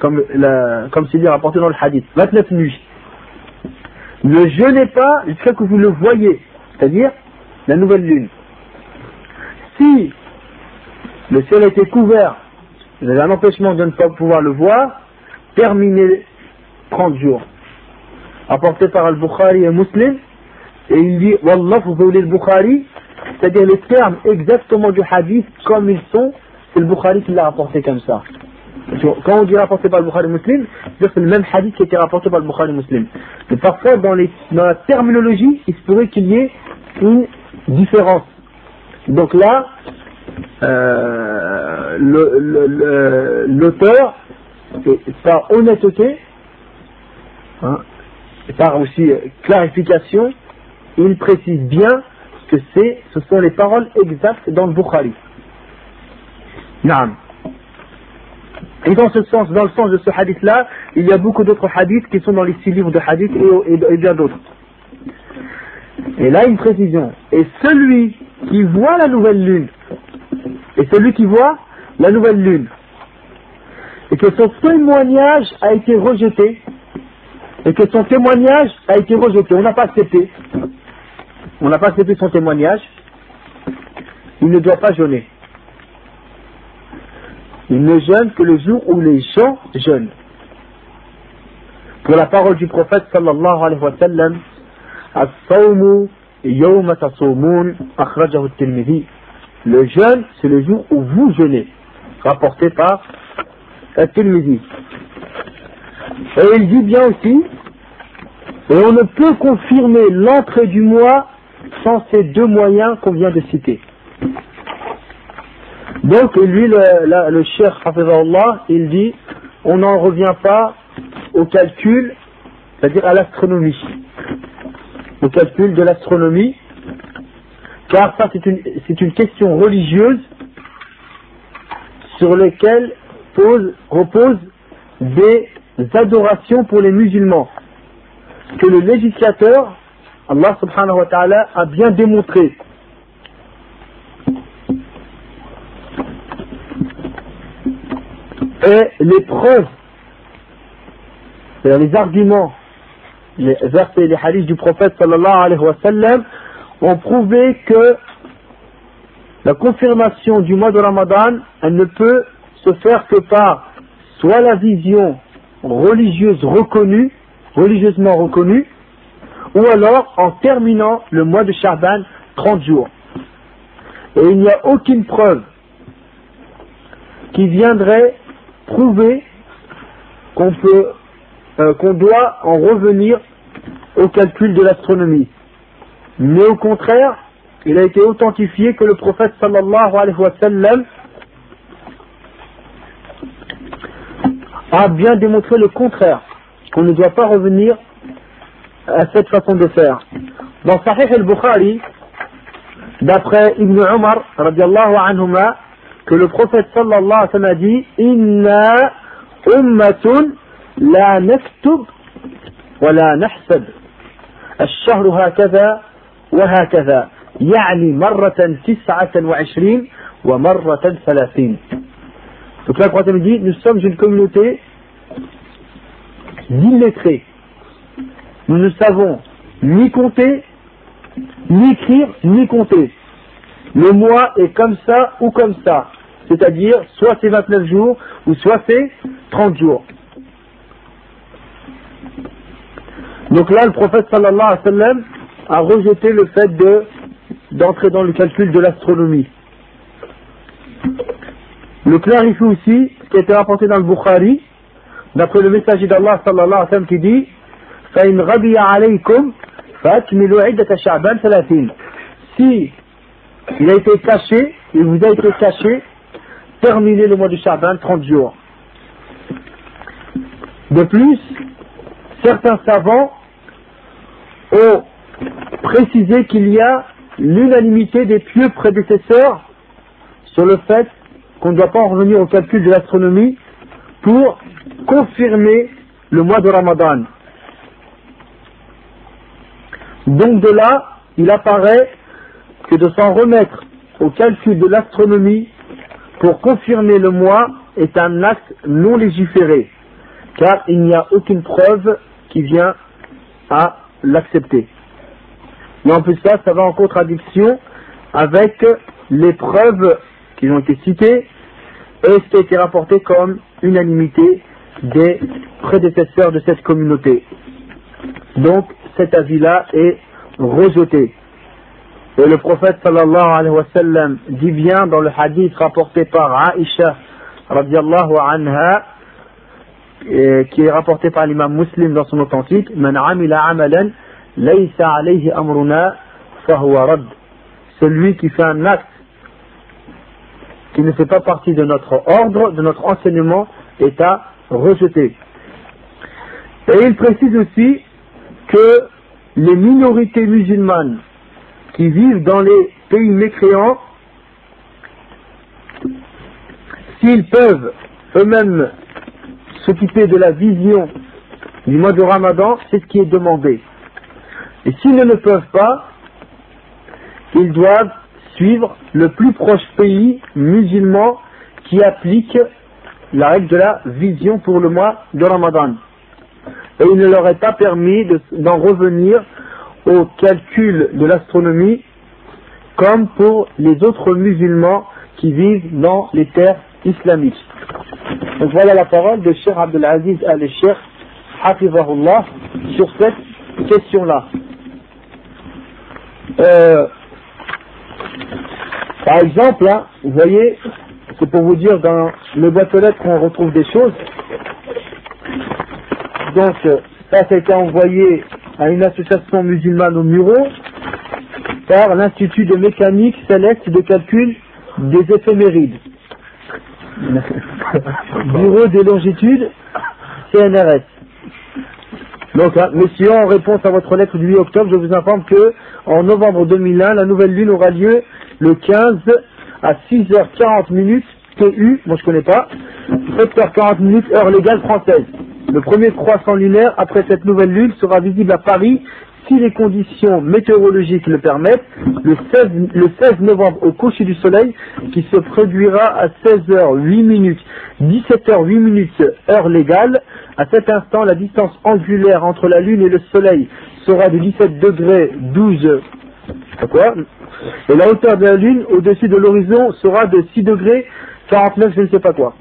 Comme, comme c'est dit rapporté dans le hadith, 29 nuits. Ne jeûnez pas jusqu'à que vous le voyez, c'est-à-dire la nouvelle lune. Si le ciel a été couvert, vous avez un empêchement de ne pas pouvoir le voir, terminez 30 jours. Apporté par Al-Bukhari et Muslim, et il dit, Wallah, vous voulez le Bukhari, c'est-à-dire les termes exactement du hadith comme ils sont, c'est le Bukhari qui l'a rapporté comme ça. Quand on dit rapporté par le Bukhari Muslim, c'est le même hadith qui a été rapporté par le Bukhari Muslim. Mais parfois, dans, la terminologie, il se pourrait qu'il y ait une différence. Donc là, euh, l'auteur, par honnêteté, hein, par aussi clarification, il précise bien que ce sont les paroles exactes dans le Bukhari. Et dans ce sens, dans le sens de ce hadith-là, il y a beaucoup d'autres hadiths qui sont dans les six livres de hadith et, bien d'autres. Et là, une précision. Et celui qui voit la nouvelle lune, et celui qui voit la nouvelle lune, et que son témoignage a été rejeté, et que son témoignage a été rejeté, on n'a pas accepté, on n'a pas accepté son témoignage, il ne doit pas jeûner. Il ne jeûne que le jour où les gens jeûnent. Pour la parole du prophète sallallahu alayhi wa sallam, Le jeûne, c'est le jour où vous jeûnez, rapporté par At-Tirmidhi. Et il dit bien aussi, et on ne peut confirmer l'entrée du mois sans ces deux moyens qu'on vient de citer. Donc lui, le, le cher Allah, il dit, on n'en revient pas au calcul, c'est-à-dire à, l'astronomie, au calcul de l'astronomie, car ça c'est une, une question religieuse sur laquelle pose, repose des adorations pour les musulmans, que le législateur, Allah subhanahu wa ta'ala, a bien démontré. Et les preuves, c'est-à-dire les arguments, les versets, les hadiths du prophète sallallahu alayhi wa sallam, ont prouvé que la confirmation du mois de Ramadan, elle ne peut se faire que par soit la vision religieuse reconnue, religieusement reconnue, ou alors en terminant le mois de Shaban 30 jours. Et il n'y a aucune preuve qui viendrait prouver qu'on peut, euh, qu'on doit en revenir au calcul de l'astronomie. Mais au contraire, il a été authentifié que le prophète sallallahu alayhi wa sallam a bien démontré le contraire, qu'on ne doit pas revenir à cette façon de faire. Dans Sahih al-Bukhari, d'après Ibn Umar, radiallahu anhuma, que le prophète sallallahu alayhi wa sallam a dit Inna ummatun la naktub wa la nahsab. الشهر هكذا وهكذا يعني مرة تسعة وعشرين ومرة ثلاثين Donc là, le prophète dit, nous sommes une communauté d'illettrés. Nous ne savons ni compter, ni écrire, ni compter. Le mois est comme ça ou comme ça. C'est-à-dire, soit c'est 29 jours, ou soit c'est 30 jours. Donc là, le prophète sallallahu alayhi wa sallam a rejeté le fait de, d'entrer dans le calcul de l'astronomie Le clarifie aussi, ce qui a été rapporté dans le Bukhari, d'après le messager d'Allah sallallahu alayhi wa sallam qui dit فَإِنْ غَبِيَ عَلَيْكُمْ فَأَكْمِلُوا عِدَّةَ شَعْبَانَ ثَلَاثِينَ Si il a été caché, il vous a été caché, terminez le mois de Shaban 30 jours. De plus, certains savants ont précisé qu'il y a l'unanimité des pieux prédécesseurs sur le fait qu'on ne doit pas en revenir au calcul de l'astronomie pour confirmer le mois de Ramadan. Donc de là, il apparaît que de s'en remettre au calcul de l'astronomie pour confirmer le mois est un acte non légiféré, car il n'y a aucune preuve qui vient à l'accepter. Et en plus ça, ça va en contradiction avec les preuves qui ont été citées et ce qui a été rapporté comme unanimité des prédécesseurs de cette communauté. Donc cet avis-là est rejeté. Et le prophète sallallahu alayhi wa sallam dit bien dans le hadith rapporté par Aisha radiallahu anha, qui est rapporté par l'imam muslim dans son authentique, Man amila amalan laysa alayhi amruna fahuwa rad. Celui qui fait un acte qui ne fait pas partie de notre ordre, de notre enseignement, est à rejeter. Et il précise aussi que les minorités musulmanes qui vivent dans les pays mécréants, s'ils peuvent eux-mêmes s'occuper de la vision du mois de Ramadan, c'est ce qui est demandé. Et s'ils ne le peuvent pas, ils doivent suivre le plus proche pays musulman qui applique la règle de la vision pour le mois de Ramadan. Et il ne leur est pas permis d'en revenir au calcul de l'astronomie comme pour les autres musulmans qui vivent dans les terres islamiques. Donc voilà la parole de Cheikh Abdelaziz al-Cheikh Hafizahullah sur cette question-là. Euh, par exemple, hein, vous voyez, c'est pour vous dire dans le boîte aux lettres qu'on retrouve des choses. Donc, ça, ça a été envoyé à une association musulmane au Muro par l'Institut de mécanique céleste de calcul des éphémérides. Bureau des longitudes, CNRS. Donc, hein, monsieur, en réponse à votre lettre du 8 octobre, je vous informe que en novembre 2001, la nouvelle lune aura lieu le 15 à 6h40 minutes TU, moi je connais pas, 7h40 minutes heure légale française. Le premier croissant lunaire après cette nouvelle lune sera visible à Paris si les conditions météorologiques le permettent, le 16, novembre au coucher du soleil, qui se produira à 16h08 minutes, 17h08 minutes heure légale. À cet instant, la distance angulaire entre la Lune et le Soleil sera de 17 degrés 12 quoi, et la hauteur de la Lune au-dessus de l'horizon sera de 6 degrés 49 je ne sais pas quoi.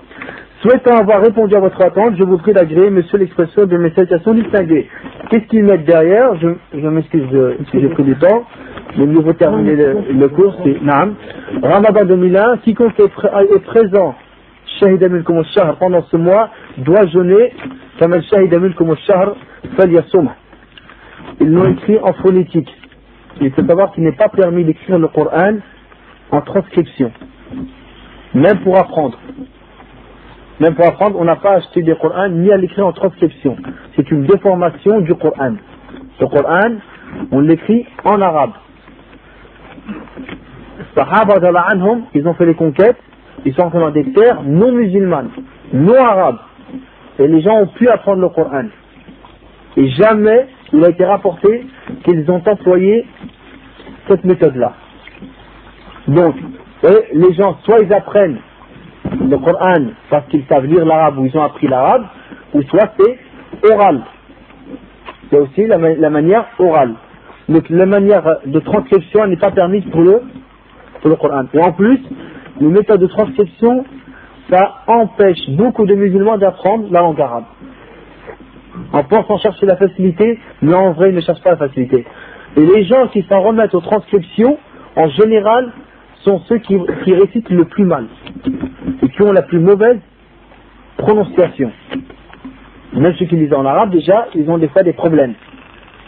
Souhaitant avoir répondu à votre attente, je vous prie d'agréer, monsieur, l'expression de mes salutations distinguées. Qu'est-ce qu'ils mettent derrière? Je, m'excuse si j'ai pris du temps, mais nous devons terminer le, cours, c'est Naam. Ramadan 2001, quiconque est, présent, Shahid Amil Shahr, pendant ce mois, doit jeûner, comme Shahid Amil Shahr, Yasum. Ils l'ont écrit en phonétique. Il faut savoir qu'il n'est pas permis d'écrire le Coran en transcription, même pour apprendre. Même pour apprendre, on n'a pas acheté des Coran ni à l'écrire en transcription. C'est une déformation du Coran. Le Coran, on l'écrit en arabe. Sahaba anhum, ils ont fait les conquêtes, ils sont dans des terres non musulmanes, non arabes. Et les gens ont pu apprendre le Coran. Et jamais il a été rapporté qu'ils ont employé cette méthode-là. Donc, les gens, soit ils apprennent le Coran parce qu'ils savent lire l'arabe ou ils ont appris l'arabe, ou soit c'est oral. C'est aussi la, manière orale. Donc la manière de transcription n'est pas permise pour le, pour le Coran. Et en plus, les méthodes de transcription, ça empêche beaucoup de musulmans d'apprendre la langue arabe. En pensant chercher la facilité, mais en vrai, ils ne cherchent pas la facilité. Et les gens qui s'en remettent aux transcriptions, en général, sont ceux qui, récitent le plus mal qui ont la plus mauvaise prononciation. Même ceux qui lisent en arabe, déjà, ils ont des fois des problèmes.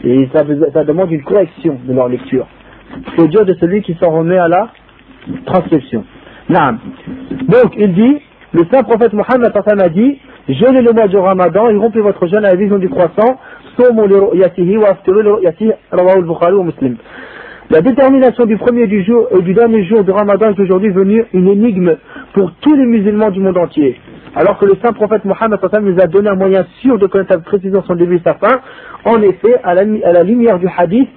Et ça, demande une correction de leur lecture. C'est dur de celui qui s'en remet à la transcription. Donc, il dit, le saint prophète Mohammed a dit, jeûnez le mois du ramadan et rompez votre jeûne à la vision du croissant, la détermination du premier du jour et du dernier jour de Ramadan est aujourd'hui venue une énigme pour tous les musulmans du monde entier. Alors que le saint prophète Mohammed nous a donné un moyen sûr de connaître avec précision son début et sa fin, en effet, à la, lumière du hadith,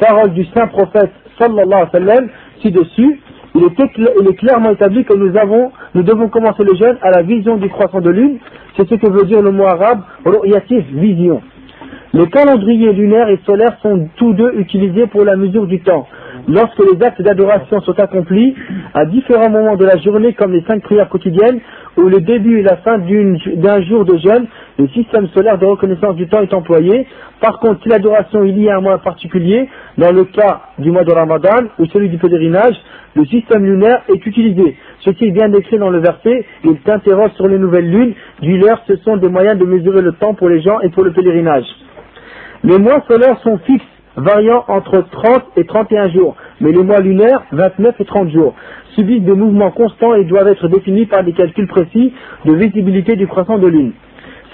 parole du saint prophète sallallahu alayhi wa sallam, ci-dessus, il est, clairement établi que nous, avons, nous devons commencer le jeûne à la vision du croissant de lune, c'est ce que veut dire le mot arabe, ru'yatif, vision. Les calendriers lunaires et solaires sont tous deux utilisés pour la mesure du temps. Lorsque les actes d'adoration sont accomplis, à différents moments de la journée, comme les cinq prières quotidiennes, ou le début et la fin d'un jour de jeûne, le système solaire de reconnaissance du temps est employé. Par contre, si l'adoration il y a un mois particulier, dans le cas du mois de Ramadan ou celui du pèlerinage, le système lunaire est utilisé. Ce qui est bien décrit dans le verset, il s'interroge sur les nouvelles lunes. Du leur, ce sont des moyens de mesurer le temps pour les gens et pour le pèlerinage. Les mois solaires sont fixes, variant entre 30 et 31 jours, mais les mois lunaires, 29 et 30 jours, subissent des mouvements constants et doivent être définis par des calculs précis de visibilité du croissant de lune.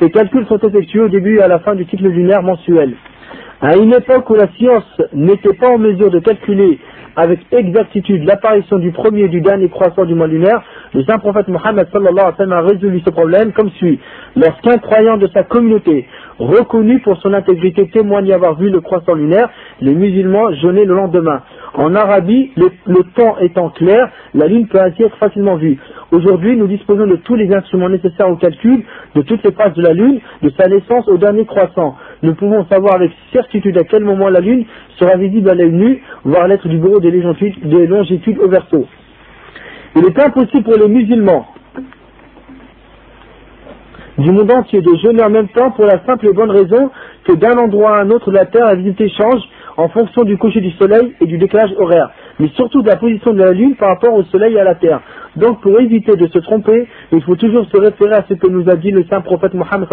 Ces calculs sont effectués au début et à la fin du cycle lunaire mensuel. À une époque où la science n'était pas en mesure de calculer avec exactitude l'apparition du premier et du dernier croissant du mois lunaire, le saint prophète Mohammed a résolu ce problème comme suit. Lorsqu'un croyant de sa communauté, reconnu pour son intégrité, témoigne avoir vu le croissant lunaire, les musulmans jeûnaient le lendemain. En Arabie, le, temps étant clair, la lune peut ainsi être facilement vue. Aujourd'hui, nous disposons de tous les instruments nécessaires au calcul de toutes les phases de la lune, de sa naissance au dernier croissant. Nous pouvons savoir avec certitude à quel moment la lune sera visible à l'œil nu, voire l'être du bureau des longitudes, au verso. Il est impossible pour les musulmans du monde entier de jeûner en même temps pour la simple et bonne raison que d'un endroit à un autre de la Terre, la visibilité change en fonction du coucher du soleil et du décalage horaire, mais surtout de la position de la Lune par rapport au soleil et à la Terre. Donc pour éviter de se tromper, il faut toujours se référer à ce que nous a dit le saint prophète Mohammed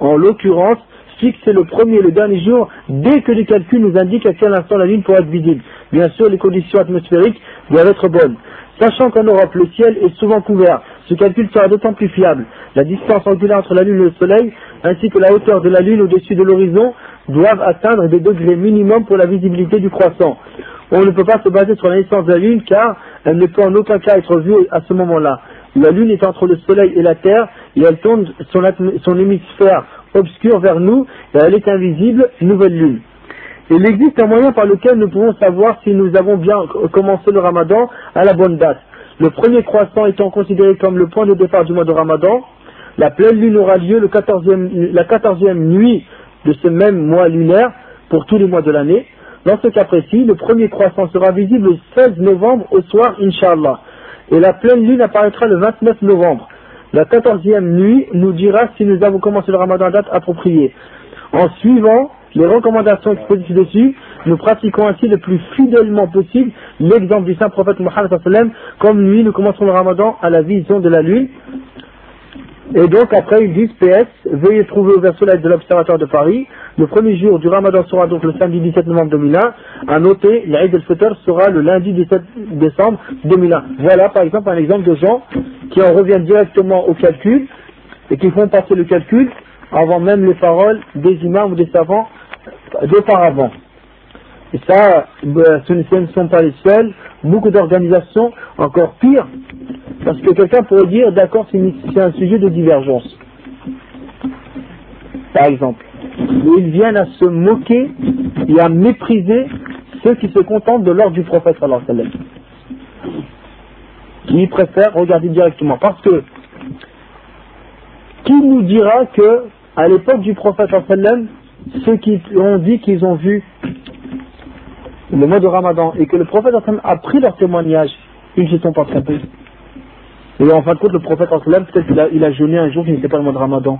en l'occurrence fixer le premier et le dernier jour dès que les calculs nous indiquent à quel instant la Lune pourra être visible. Bien sûr, les conditions atmosphériques doivent être bonnes. Sachant qu'en Europe, le ciel est souvent couvert, ce calcul sera d'autant plus fiable. La distance angulaire entre la Lune et le Soleil, ainsi que la hauteur de la Lune au-dessus de l'horizon, doivent atteindre des degrés minimums pour la visibilité du croissant. On ne peut pas se baser sur la naissance de la Lune car elle ne peut en aucun cas être vue à ce moment-là. La Lune est entre le Soleil et la Terre et elle tourne son, son hémisphère obscure vers nous et elle est invisible, nouvelle lune. Il existe un moyen par lequel nous pouvons savoir si nous avons bien commencé le ramadan à la bonne date. Le premier croissant étant considéré comme le point de départ du mois de ramadan, la pleine lune aura lieu le 14e, la quatorzième nuit de ce même mois lunaire pour tous les mois de l'année. Dans ce cas précis, le premier croissant sera visible le 16 novembre au soir, Inch'Allah. Et la pleine lune apparaîtra le 29 novembre. La quatorzième nuit nous dira si nous avons commencé le ramadan à date appropriée. En suivant les recommandations exposées dessus, nous pratiquons ainsi le plus fidèlement possible l'exemple du saint prophète Mohammed comme lui nous commençons le ramadan à la vision de la lune et donc après ils disent PS, veuillez trouver au verset de l'Observatoire de Paris. Le premier jour du Ramadan sera donc le samedi 17 novembre 2001. À noter, l'Aïd el-Fitr sera le lundi 17 décembre 2001. Voilà par exemple un exemple de gens qui en reviennent directement au calcul et qui font passer le calcul avant même les paroles des imams ou des savants d'auparavant. Et ça, ben, ce ne sont pas les seuls. Beaucoup d'organisations, encore pire, parce que quelqu'un pourrait dire, d'accord, c'est un sujet de divergence. Par exemple. Mais ils viennent à se moquer et à mépriser ceux qui se contentent de l'ordre du prophète sallallahu Qui préfèrent regarder directement. Parce que, qui nous dira que, à l'époque du prophète ceux qui ont dit qu'ils ont vu le mois de Ramadan et que le prophète a pris leur témoignage, ils ne se sont pas trompés. Et en fin de compte, le prophète peut-être qu'il a, il a jeûné un jour qui n'était pas le mois de Ramadan.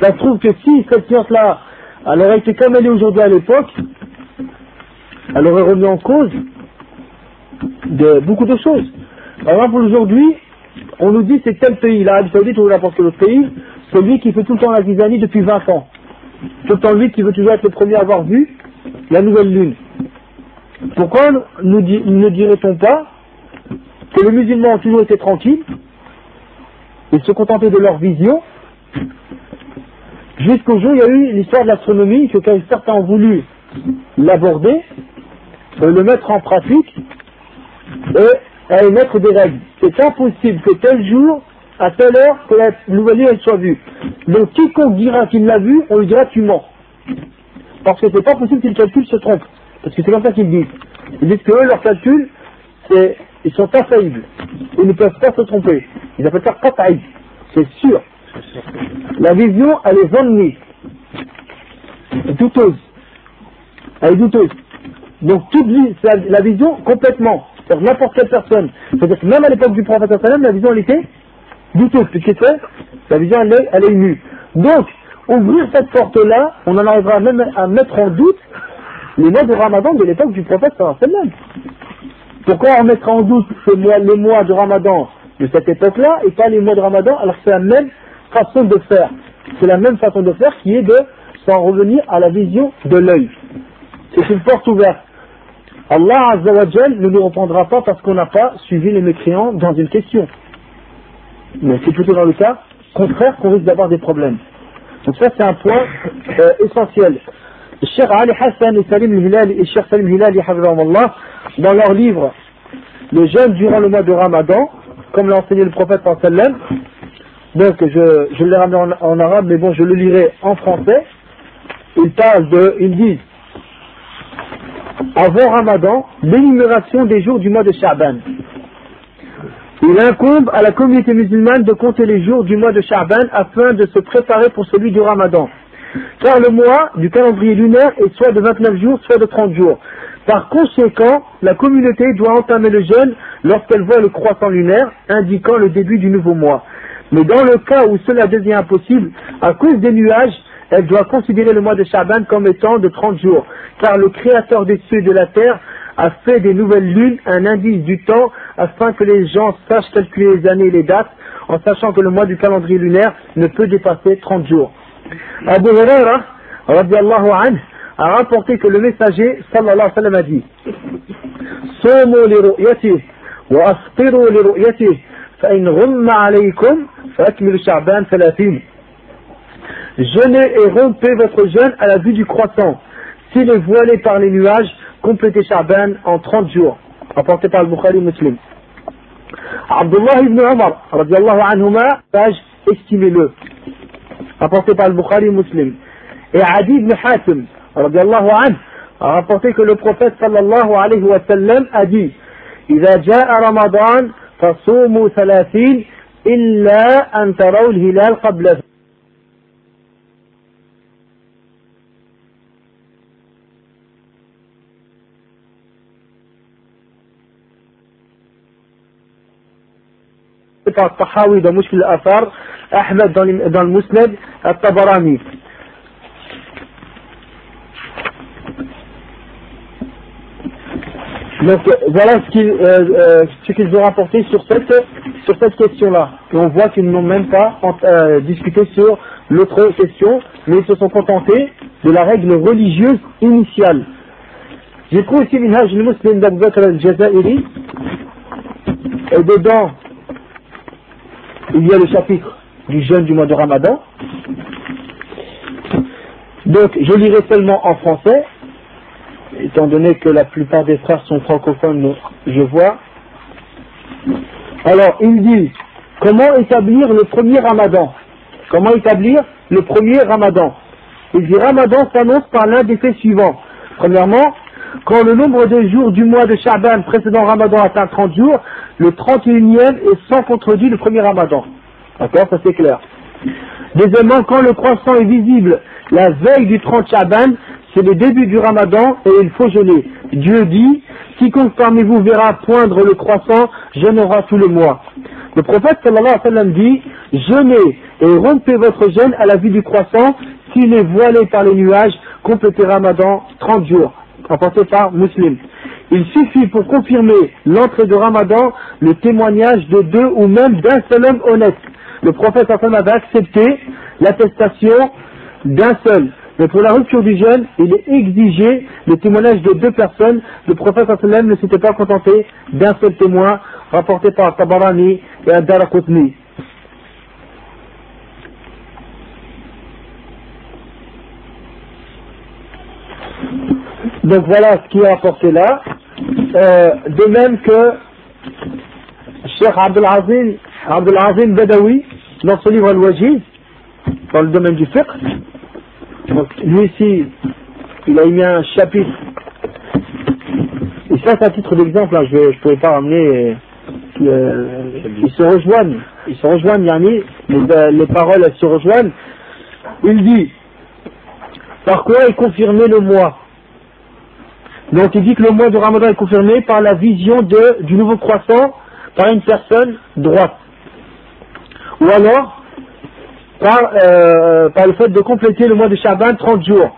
Ça se trouve que si cette science-là, elle aurait été comme elle est aujourd'hui à l'époque, elle aurait remis en cause de, beaucoup de choses. Par exemple, aujourd'hui, on nous dit c'est tel pays, l'Arabie Saoudite ou n'importe quel autre pays, celui qui fait tout le temps la zizanie depuis 20 ans. Tout le temps lui qui veut toujours être le premier à avoir vu la nouvelle lune. Pourquoi ne dirait-on pas que les musulmans ont toujours été tranquilles et se contentaient de leur vision jusqu'au jour où il y a eu l'histoire de l'astronomie que certains ont voulu l'aborder, le mettre en pratique et émettre des règles. C'est impossible que tel jour, à telle heure, la nouvelle lune soit vue. Donc quiconque dira qu'il l'a vue, on lui dira tu mens. Parce que c'est pas possible que le calcul se trompe. Parce que c'est comme ça qu'ils disent. Ils disent que eux, leur calcul, c'est, ils sont infaillibles. Ils ne peuvent pas se tromper. Ils appellent ça qat'i. C'est sûr. La vision, elle est zonni. Douteuse. Elle est douteuse. Donc toute la, la vision complètement. C'est-à-dire n'importe quelle personne. C'est-à-dire que même à l'époque du prophète la vision elle était douteuse, puisque la vision elle est, elle est nue. Donc, ouvrir cette porte-là, on en arrivera même à mettre en doute les mois de Ramadan de l'époque du prophète sallallahu Pourquoi on mettra en doute les mois de Ramadan de cette époque-là et pas les mois de Ramadan alors que c'est la même façon de faire? C'est la même façon de faire qui est de s'en revenir à la vision de l'œil. C'est une porte ouverte. Allah Azzawajal ne nous reprendra pas parce qu'on n'a pas suivi les mécréants dans une question. Mais c'est plutôt dans le cas contraire qu'on risque d'avoir des problèmes. Donc ça c'est un point euh, essentiel. Cheikh Ali Hassan et Salim Hilal et Cheikh Salim Hilal dans leur livre Le jeûne durant le mois de Ramadan, comme l'a enseigné le prophète sallam, donc je, je l'ai ramené en, arabe, mais bon je le lirai en français. Ils parlent de, ils disent avant Ramadan, l'énumération des jours du mois de Sha'ban. Il incombe à la communauté musulmane de compter les jours du mois de Sha'ban afin de se préparer pour celui du Ramadan. Car le mois du calendrier lunaire est soit de 29 jours, soit de 30 jours. Par conséquent, la communauté doit entamer le jeûne lorsqu'elle voit le croissant lunaire indiquant le début du nouveau mois. Mais dans le cas où cela devient impossible, à cause des nuages, elle doit considérer le mois de Shaban comme étant de 30 jours, car le Créateur des cieux et de la terre a fait des nouvelles lunes un indice du temps afin que les gens sachent calculer les années et les dates en sachant que le mois du calendrier lunaire ne peut dépasser 30 jours. Abu Huraira a rapporté que le messager sallallahu alayhi wa sallam a dit Somo li ru'yati wa asqiru li ru'yati fa in ghumma alaykum fa sha'ban 30 Jeûnez et rompez votre jeûne à la vue du croissant S'il est voilé par les nuages, complétez Shaban en 30 jours. Apporté par le Bukhari Muslim. Abdullah ibn Omar, radiallahu anhuma, page, estimez-le. Apporté par le Bukhari Muslim. Et Adi ibn Hatim, radiallahu anhu, a rapporté que le prophète sallallahu alayhi wa sallam a dit إذا جاء رمضان فصوموا ثلاثين إلا أن تروا الهلال قبله par Tahawi dans Mushkil al-Athar, Ahmed dans, dans le Musnad, Al-Tabarani. Donc voilà ce qu'ils euh, euh, ont rapporté sur cette, sur cette question-là. On voit qu'ils n'ont même pas euh, discuté sur l'autre question, mais ils se sont contentés de la règle religieuse initiale. J'ai trouvé aussi l'image du muslim d'Abu Bakr al-Jazairi, et dedans, il y a le chapitre du jeûne du mois de Ramadan. Donc, je lirai seulement en français, étant donné que la plupart des frères sont francophones, je vois. Alors, il dit, comment établir le premier Ramadan? Comment établir le premier Ramadan? Il dit, Ramadan s'annonce par l'un des faits suivants. Premièrement, quand le nombre de jours du mois de Shaban précédent Ramadan atteint 30 jours, le 31e est sans contredit le premier Ramadan. D'accord Ça c'est clair. Deuxièmement, quand le croissant est visible la veille du 30 Shaban, c'est le début du Ramadan et il faut jeûner. Dieu dit, quiconque parmi vous verra poindre le croissant, jeûnera tout le mois. Le prophète sallallahu alayhi wa sallam dit, jeûnez et rompez votre jeûne à la vue du croissant, s'il est voilé par les nuages, complétez Ramadan 30 jours apporté par Muslim. Il suffit pour confirmer l'entrée de Ramadan le témoignage de deux ou même d'un seul homme honnête. Le prophète Hassan avait accepté l'attestation d'un seul. Mais pour la rupture du jeûne, il est exigé le témoignage de deux personnes. Le prophète Hassan ne s'était pas contenté d'un seul témoin rapporté par Tabarani et Ad-Darakutni. Donc voilà ce qui est apporté là. Euh, de même que Cheikh Abdel Azim, Badawi, dans son livre Al-Wajiz, dans le domaine du fiqh, donc lui ici, il a mis un chapitre. Et ça, c'est un titre d'exemple, hein, je ne pourrais pas ramener. Euh, ils se rejoignent, ils se rejoignent, Yanni, les, les paroles elles se rejoignent. Il dit, par quoi est confirmé le mois donc il dit que le mois de Ramadan est confirmé par la vision de, du nouveau croissant par une personne droite. ou alors par, euh, par le fait de compléter le mois de Shaban 30 jours.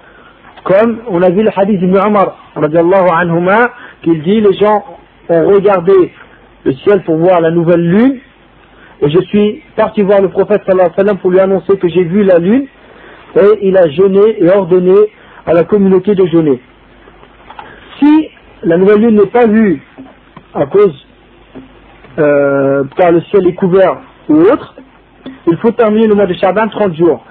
Comme on a vu le hadith d'Ibn Umar, anhuma, qu'il dit les gens ont regardé le ciel pour voir la nouvelle lune, et je suis parti voir le prophète sallallahu alayhi wa sallam pour lui annoncer que j'ai vu la lune, et il a jeûné et ordonné à la communauté de jeûner. Si la nouvelle lune n'est pas vue à cause euh, car le ciel est couvert ou autre, il faut terminer le mois de Shaban 30 jours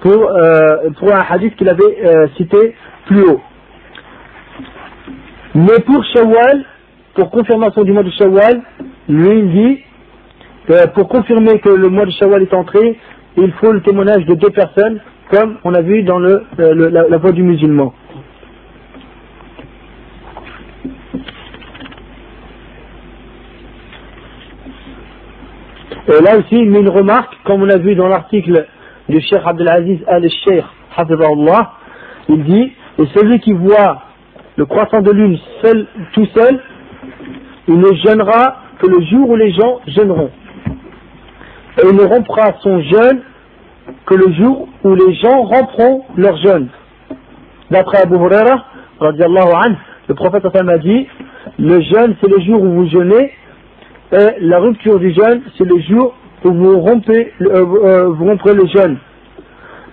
pour, euh, pour un hadith qu'il avait euh, cité plus haut. Mais pour Shawwal, pour confirmation du mois de Shawwal, lui il dit pour confirmer que le mois de Shawwal est entré, il faut le témoignage de deux personnes, comme on a vu dans le, la, la voie du musulman. Et là aussi, il met une remarque, comme on a vu dans l'article du Cheikh Abdelaziz al-Sheikh, il dit, et celui qui voit le croissant de lune tout seul, il ne jeûnera que le jour où les gens jeûneront. Et il ne rompra son jeûne que le jour où les gens rompront leur jeûne. D'après Abu Huraira, le prophète a dit, le jeûne c'est le jour où vous jeûnez et la rupture du jeûne, c'est le jour où vous rompez, euh, euh, vous romprez le jeûne.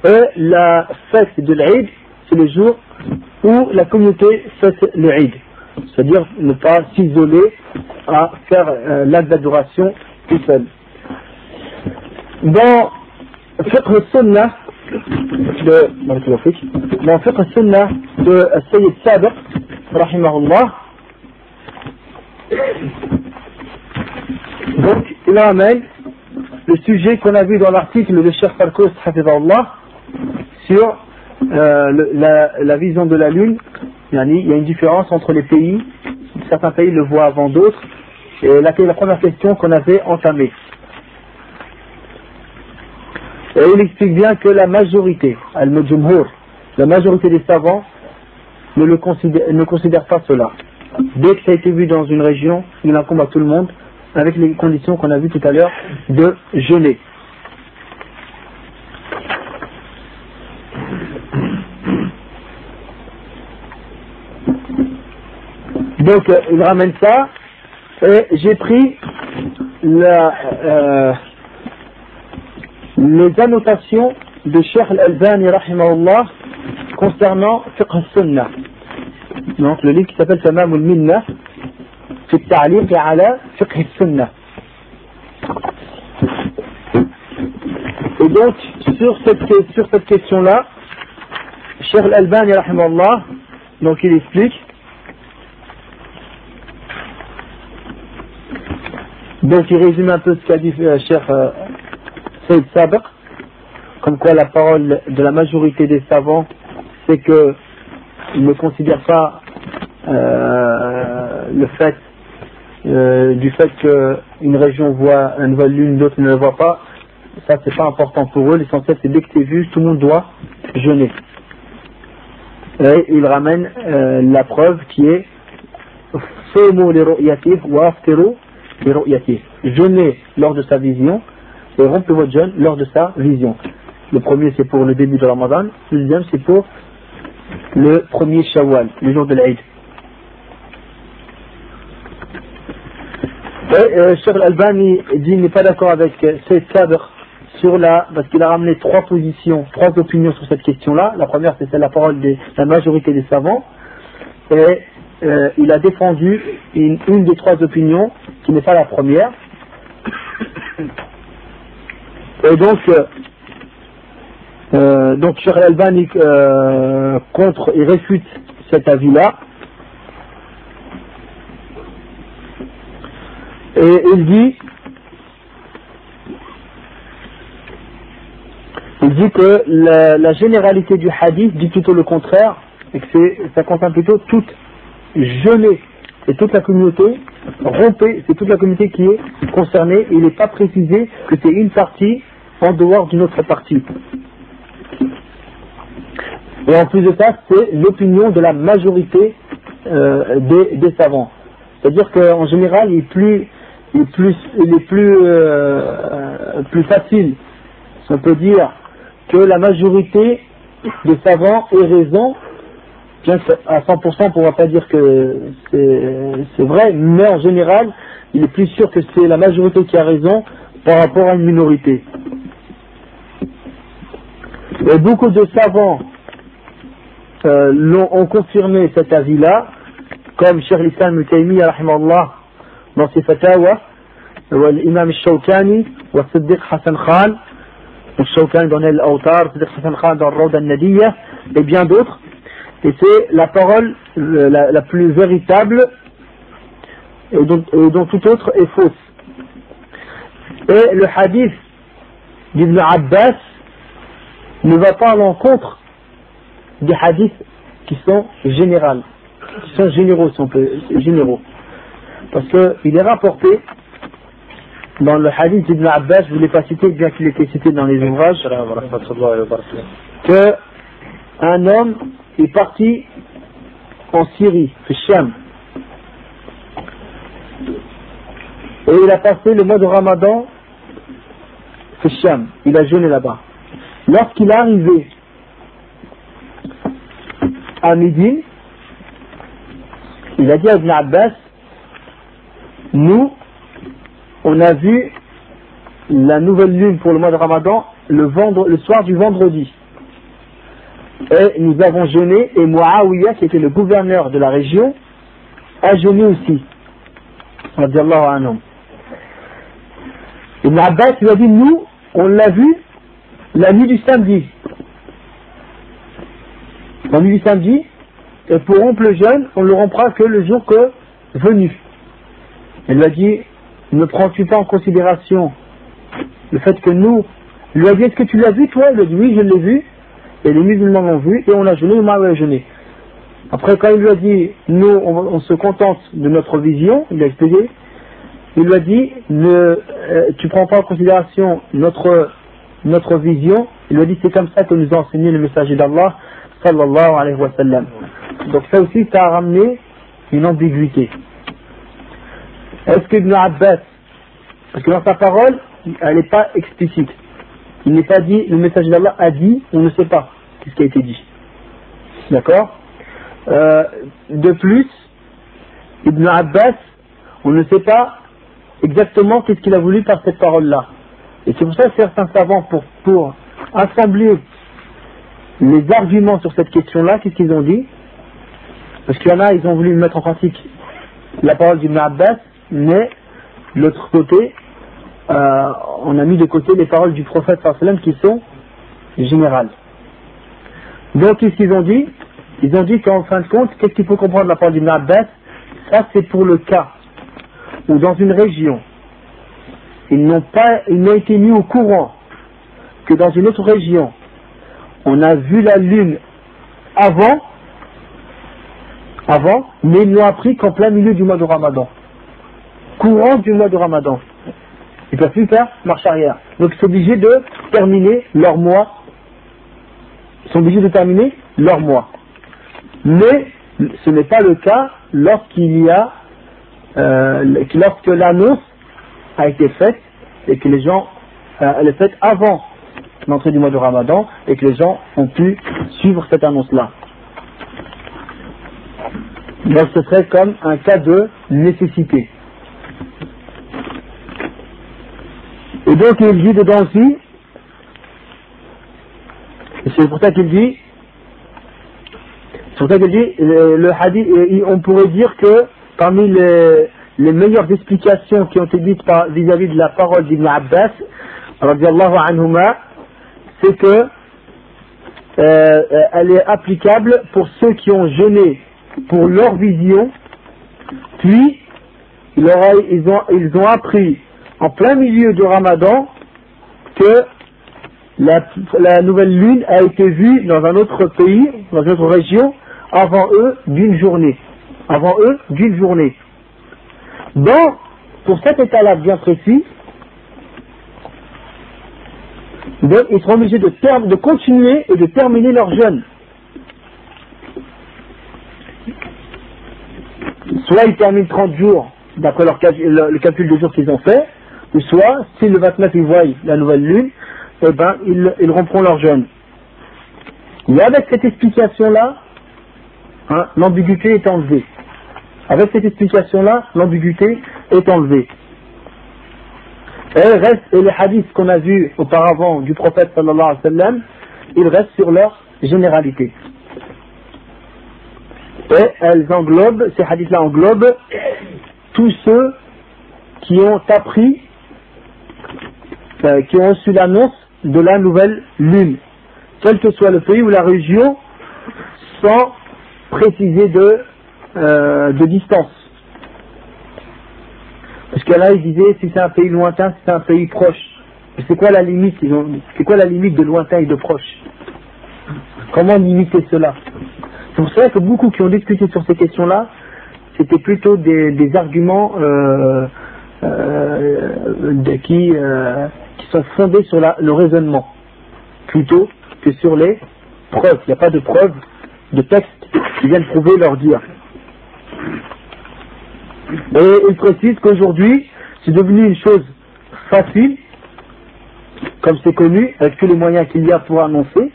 Et la fête de l'Aïd, c'est le jour où la communauté fête l'Aïd. C'est-à-dire ne pas s'isoler à faire euh, l'acte d'adoration tout seul. Dans Fiqh Sunnah de, dans Fiqh Sunnah de Sayyid Sabiq, rahimahullah, donc, il ramène le sujet qu'on a vu dans l'article de Cheikh Farkos sur euh, la, vision de la Lune. Il y a une différence entre les pays. Certains pays le voient avant d'autres. Et c'est la première question qu'on avait entamée. Et il explique bien que la majorité, la majorité des savants ne, le considère, ne considère pas cela. Dès que ça a été vu dans une région, il incombe à tout le monde avec les conditions qu'on a vues tout à l'heure de jeûner. Donc euh, il ramène ça et j'ai pris la, euh, les annotations de Cheikh Al-Albani concernant Fiqh Sunnah. Donc le livre qui s'appelle Tamam al-Minna في التعليق على فقه السنة Et donc, sur cette, sur cette question-là, Cheikh Al-Albani, donc il explique, donc il résume un peu ce qu'a dit euh, Cheikh euh, Saïd Sabiq, comme quoi la parole de la majorité des savants, c'est que ils ne considèrent pas euh, le fait euh, du fait qu'une région voit une nouvelle lune, d'autres ne la voient pas, ça c'est pas important pour eux. L'essentiel c'est dès que c'est vu, tout le monde doit jeûner. Et il ramène euh, la preuve qui est Jeûner lors de sa vision et rompez votre jeûne lors de sa vision. Le premier c'est pour le début de Ramadan, le deuxième c'est pour le premier Shawwal, le jour de l'Aïd. Euh, Cheikh Al-Albani dit n'est pas d'accord avec euh, Sayyid Sabr sur la, parce qu'il a ramené trois positions, trois opinions sur cette question-là. La première, c'est la parole de la majorité des savants. Et euh, il a défendu une, des trois opinions qui n'est pas la première. Et donc, euh, euh donc Cheikh Al-Albani euh, contre et réfute cet avis-là. Et il dit, il dit que la, généralité du hadith dit plutôt le contraire, et que ça concerne plutôt toute jeûner, c'est toute la communauté, romper, c'est toute la communauté qui est concernée, il n'est pas précisé que c'est une partie en dehors d'une autre partie. Et en plus de ça, c'est l'opinion de la majorité euh, des, savants. C'est-à-dire qu'en général, il est plus il est plus, il est plus euh, plus facile, on peut dire, que la majorité des savants aient raison, bien à 100% on ne pourra pas dire que c'est vrai, mais en général, il est plus sûr que c'est la majorité qui a raison par rapport à une minorité. Et beaucoup de savants euh, ont confirmé cet avis-là, comme Cheikh l'Islam al dans ses fatawa, l'imam al-Shawkani, wa Siddiq Hassan Khan, al-Shawkani dans l'Autar, Siddiq Hassan Khan dans al al-Nadiya, et bien d'autres. Et c'est la parole euh, la, plus véritable et dont, dont tout autre est fausse. Et le hadith d'Ibn Abbas ne va pas à l'encontre des hadiths qui sont généraux, qui sont généraux, généraux. Parce qu'il est rapporté dans le hadith d'Ibn Abbas, je ne l'ai pas cité, bien qu'il était cité dans les ouvrages, que un homme est parti en Syrie, Sham, et il a passé le mois de Ramadan Sham, il a jeûné là-bas. Lorsqu'il est arrivé à midi, il a dit à Ibn Abbas, nous, on a vu la nouvelle lune pour le mois de Ramadan le, soir du vendredi. Et nous avons jeûné, et Muawiyah, qui était le gouverneur de la région, a jeûné aussi. Ibn Abbas lui a dit, nous, on l'a vu la nuit du samedi. La nuit du samedi, et pour rompre le jeûne, on ne le rompra que le jour que venu. Elle lui a dit, ne prends-tu pas en considération le fait que nous, lui a dit, est-ce que tu l'as vu toi? Il a dit, oui, je l'ai vu, et les musulmans l'ont vu, et on a jeûné, on a jeûné. Après, quand il lui a dit, nous, on, se contente de notre vision, il a expliqué, il lui a dit, ne, euh, tu prends pas en considération notre, notre vision, il lui a dit, c'est comme ça que nous a enseigné le messager d'Allah, sallallahu alayhi wa sallam. Donc ça aussi, ça a ramené une ambiguïté. Est-ce que Ibn Abbas, parce que dans sa parole, elle n'est pas explicite. Il n'est pas dit, le messager d'Allah a dit, on ne sait pas ce qui a été dit. D'accord euh, De plus, Ibn Abbas, on ne sait pas exactement qu'est-ce qu'il a voulu par cette parole-là. Et c'est pour ça que certains savants, pour, pour assembler les arguments sur cette question-là, qu'est-ce qu'ils ont dit? Parce qu'il y en a, ils ont voulu mettre en pratique la parole d'Ibn Abbas, mais l'autre côté, euh, on a mis de côté les paroles du prophète sallam qui sont générales. Donc, qu'est-ce qu'ils ont dit? Ils ont dit qu'en fin de compte, qu'est-ce qu'il faut comprendre de la parole d'Ibn Abbas? Ça, c'est pour le cas ou dans une région, ils n'ont pas, ils n'ont été mis au courant que dans une autre région, on a vu la lune avant, avant, mais ils l'ont appris qu'en plein milieu du mois de Ramadan. Courant du mois de Ramadan. Ils ne peuvent plus faire marche arrière. Donc ils sont obligés de terminer leur mois. Ils sont obligés de terminer leur mois. Mais ce n'est pas le cas lorsqu'il y a euh, lorsque l'annonce a été faite et que les gens, euh, elle est faite avant l'entrée du mois de Ramadan et que les gens ont pu suivre cette annonce-là. Donc ce serait comme un cas de nécessité. Et donc il dit dedans aussi, c'est pour ça qu'il dit, c'est pour ça qu'il dit, le, hadith, on pourrait dire que parmi les, meilleures explications qui ont été dites vis-à-vis de la parole d'Ibn Abbas, c'est que euh, elle est applicable pour ceux qui ont jeûné pour leur vision, puis ils, ont, ils ont appris en plein milieu du ramadan que la, nouvelle lune a été vue dans un autre pays, dans une autre région, avant eux d'une journée avant eux d'une journée. Donc, pour cet état-là bien précis, ils seront obligés de, de continuer et de terminer leur jeûne. Soit ils terminent 30 jours, d'après le, calcul de jours qu'ils ont fait, Ou soit, si le 29 ils voient la nouvelle lune, eh ben, ils, ils rompront leur jeûne. Et avec cette explication-là, hein, l'ambiguïté est enlevée. Avec cette explication-là, l'ambiguïté est enlevée. Et, reste, et les hadiths qu'on a vus auparavant du prophète sallallahu alayhi wa sallam, ils restent sur leur généralité. Et elles englobent, ces hadiths-là englobent tous ceux qui ont appris, euh, qui ont reçu l'annonce de la nouvelle lune, quel que soit le pays ou la région, sans préciser de, euh, de distance. Parce que là, il disait si c'est un pays lointain, si c'est un pays proche. C'est quoi la limite C'est quoi la limite de lointain et de proche? Comment limiter cela? C'est pour que beaucoup qui ont discuté sur ces questions-là, c'était plutôt des, arguments euh, euh, qui, euh, qui sont fondés sur le raisonnement, plutôt que sur les preuves. Il n'y a pas de preuves de texte qui viennent prouver leur dire. Et il précise qu'aujourd'hui, c'est devenu une chose facile, comme c'est connu, avec tous les moyens qu'il y a pour annoncer,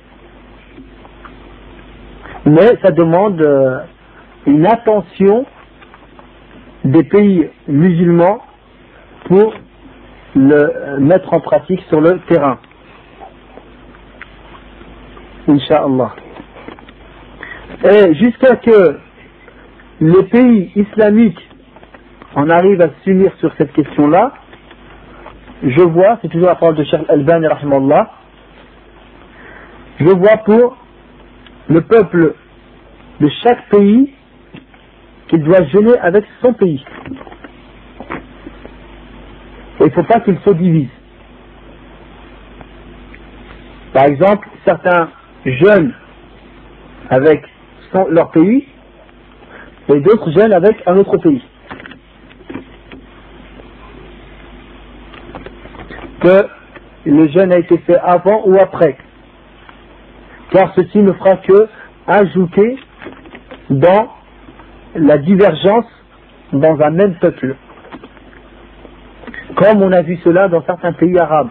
mais ça demande une attention des pays musulmans pour le mettre en pratique sur le terrain. Inch'Allah. Et jusqu'à que les pays islamiques en arrivent à s'unir sur cette question-là, je vois, c'est toujours la parole de Cheikh Al-Bani, je vois pour le peuple de chaque pays qu'il doit jeûner avec son pays. Il ne faut pas qu'il se divise. Par exemple, certains jeûnent avec leur pays et d'autres jeûnent avec un autre pays. Que le jeûne a été fait avant ou après car ceci ne fera que ajouter dans la divergence dans un même peuple. Comme on a vu cela dans certains pays arabes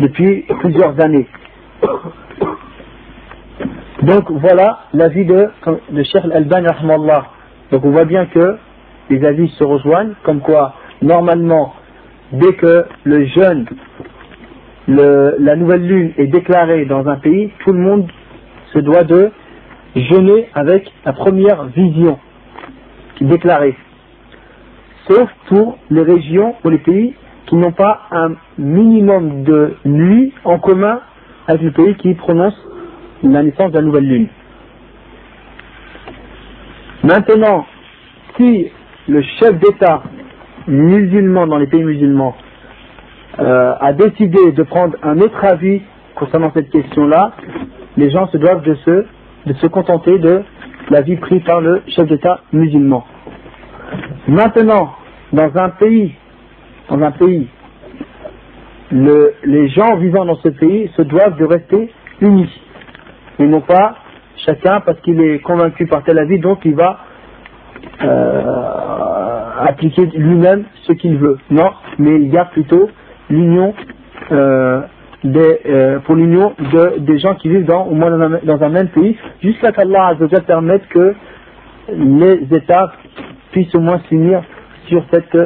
depuis plusieurs années. Donc voilà l'avis de, de Cheikh Al-Albani Donc on voit bien que les avis se rejoignent, comme quoi normalement dès que le jeune la nouvelle lune est déclarée dans un pays, tout le monde se doit de jeûner avec la première vision déclarée. Sauf pour les régions ou les pays qui n'ont pas un minimum de nuit en commun avec le pays qui prononce la naissance de la nouvelle lune. Maintenant, si le chef d'État musulman dans les pays musulmans euh, a décidé de prendre un autre avis concernant cette question-là, les gens se doivent de se, de se contenter de l'avis pris par le chef d'État musulman. Maintenant, dans un pays, dans un pays, le, les gens vivant dans ce pays se doivent de rester unis. Et non pas chacun parce qu'il est convaincu par tel avis, donc il va euh, appliquer lui-même ce qu'il veut. Non, mais il y a plutôt l'union euh, euh, pour l'union de, des gens qui vivent dans, au moins dans un, même pays, jusqu'à qu'Allah permette que les États puissent au moins s'unir sur cette,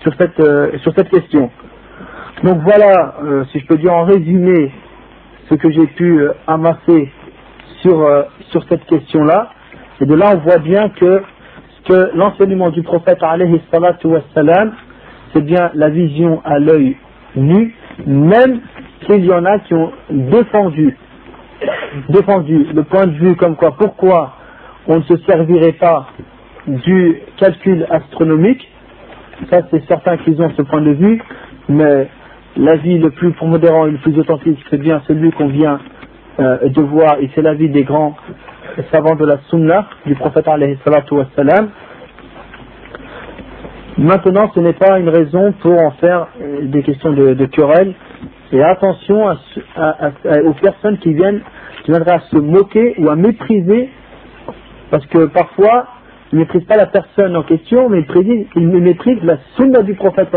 sur, cette, euh, sur cette question. Donc voilà, si je peux dire en résumé, ce que j'ai pu amasser sur, sur cette question-là. Et de là, on voit bien que, que l'enseignement du prophète, c'est bien la vision à l'œil nu, même s'il y en a qui ont défendu, défendu le point de vue comme quoi, pourquoi on ne se servirait pas du calcul astronomique, ça c'est certain qu'ils ont ce point de vue, mais l'avis le plus modérant et le plus authentique, c'est bien celui qu'on vient euh, de voir, et c'est l'avis des grands savants de la Sunna, du prophète alayhi wassalam, Maintenant, ce n'est pas une raison pour en faire euh, des questions de, querelle. Et attention aux personnes qui viennent, qui viendraient à se moquer ou à mépriser, parce que parfois, ils ne méprisent pas la personne en question, mais ils méprisent, la sunna du prophète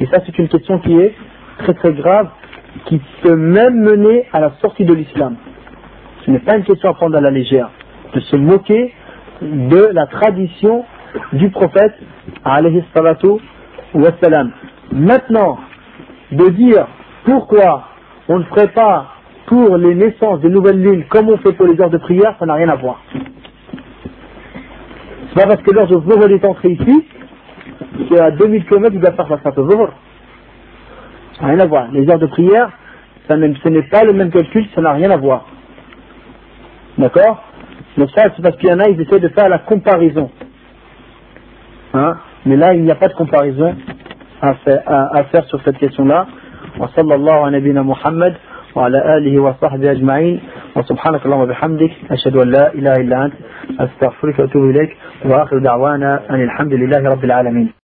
Et ça, c'est une question qui est très très grave, qui peut même mener à la sortie de l'islam. Ce n'est pas une question à prendre à la légère, de se moquer de la tradition du prophète, alayhi salatu. Maintenant, de dire pourquoi on ne ferait pas pour les naissances de nouvelles villes comme on fait pour les heures de prière, ça n'a rien à voir. C'est pas parce que l'heure de Zuhr est entrée ici, qu'à 2000 km, il va faire la salat Zuhr. Ça n'a rien à voir. Les heures de prière, ce n'est pas le même calcul, ça n'a rien à voir. D'accord? Donc ça, c'est parce qu'il y en a, ils essaient de faire la comparaison. Hein? Mais là, il n'y a pas de comparaison à faire sur cette question-là. وصلى الله على نبينا محمد وعلى آله وصحبه أجمعين. وسبحانك اللهم وبحمدك أشهد أن لا إله إلا أنت أستغفرك وأتوب إليك وآخر دعوانا أن الحمد لله رب العالمين.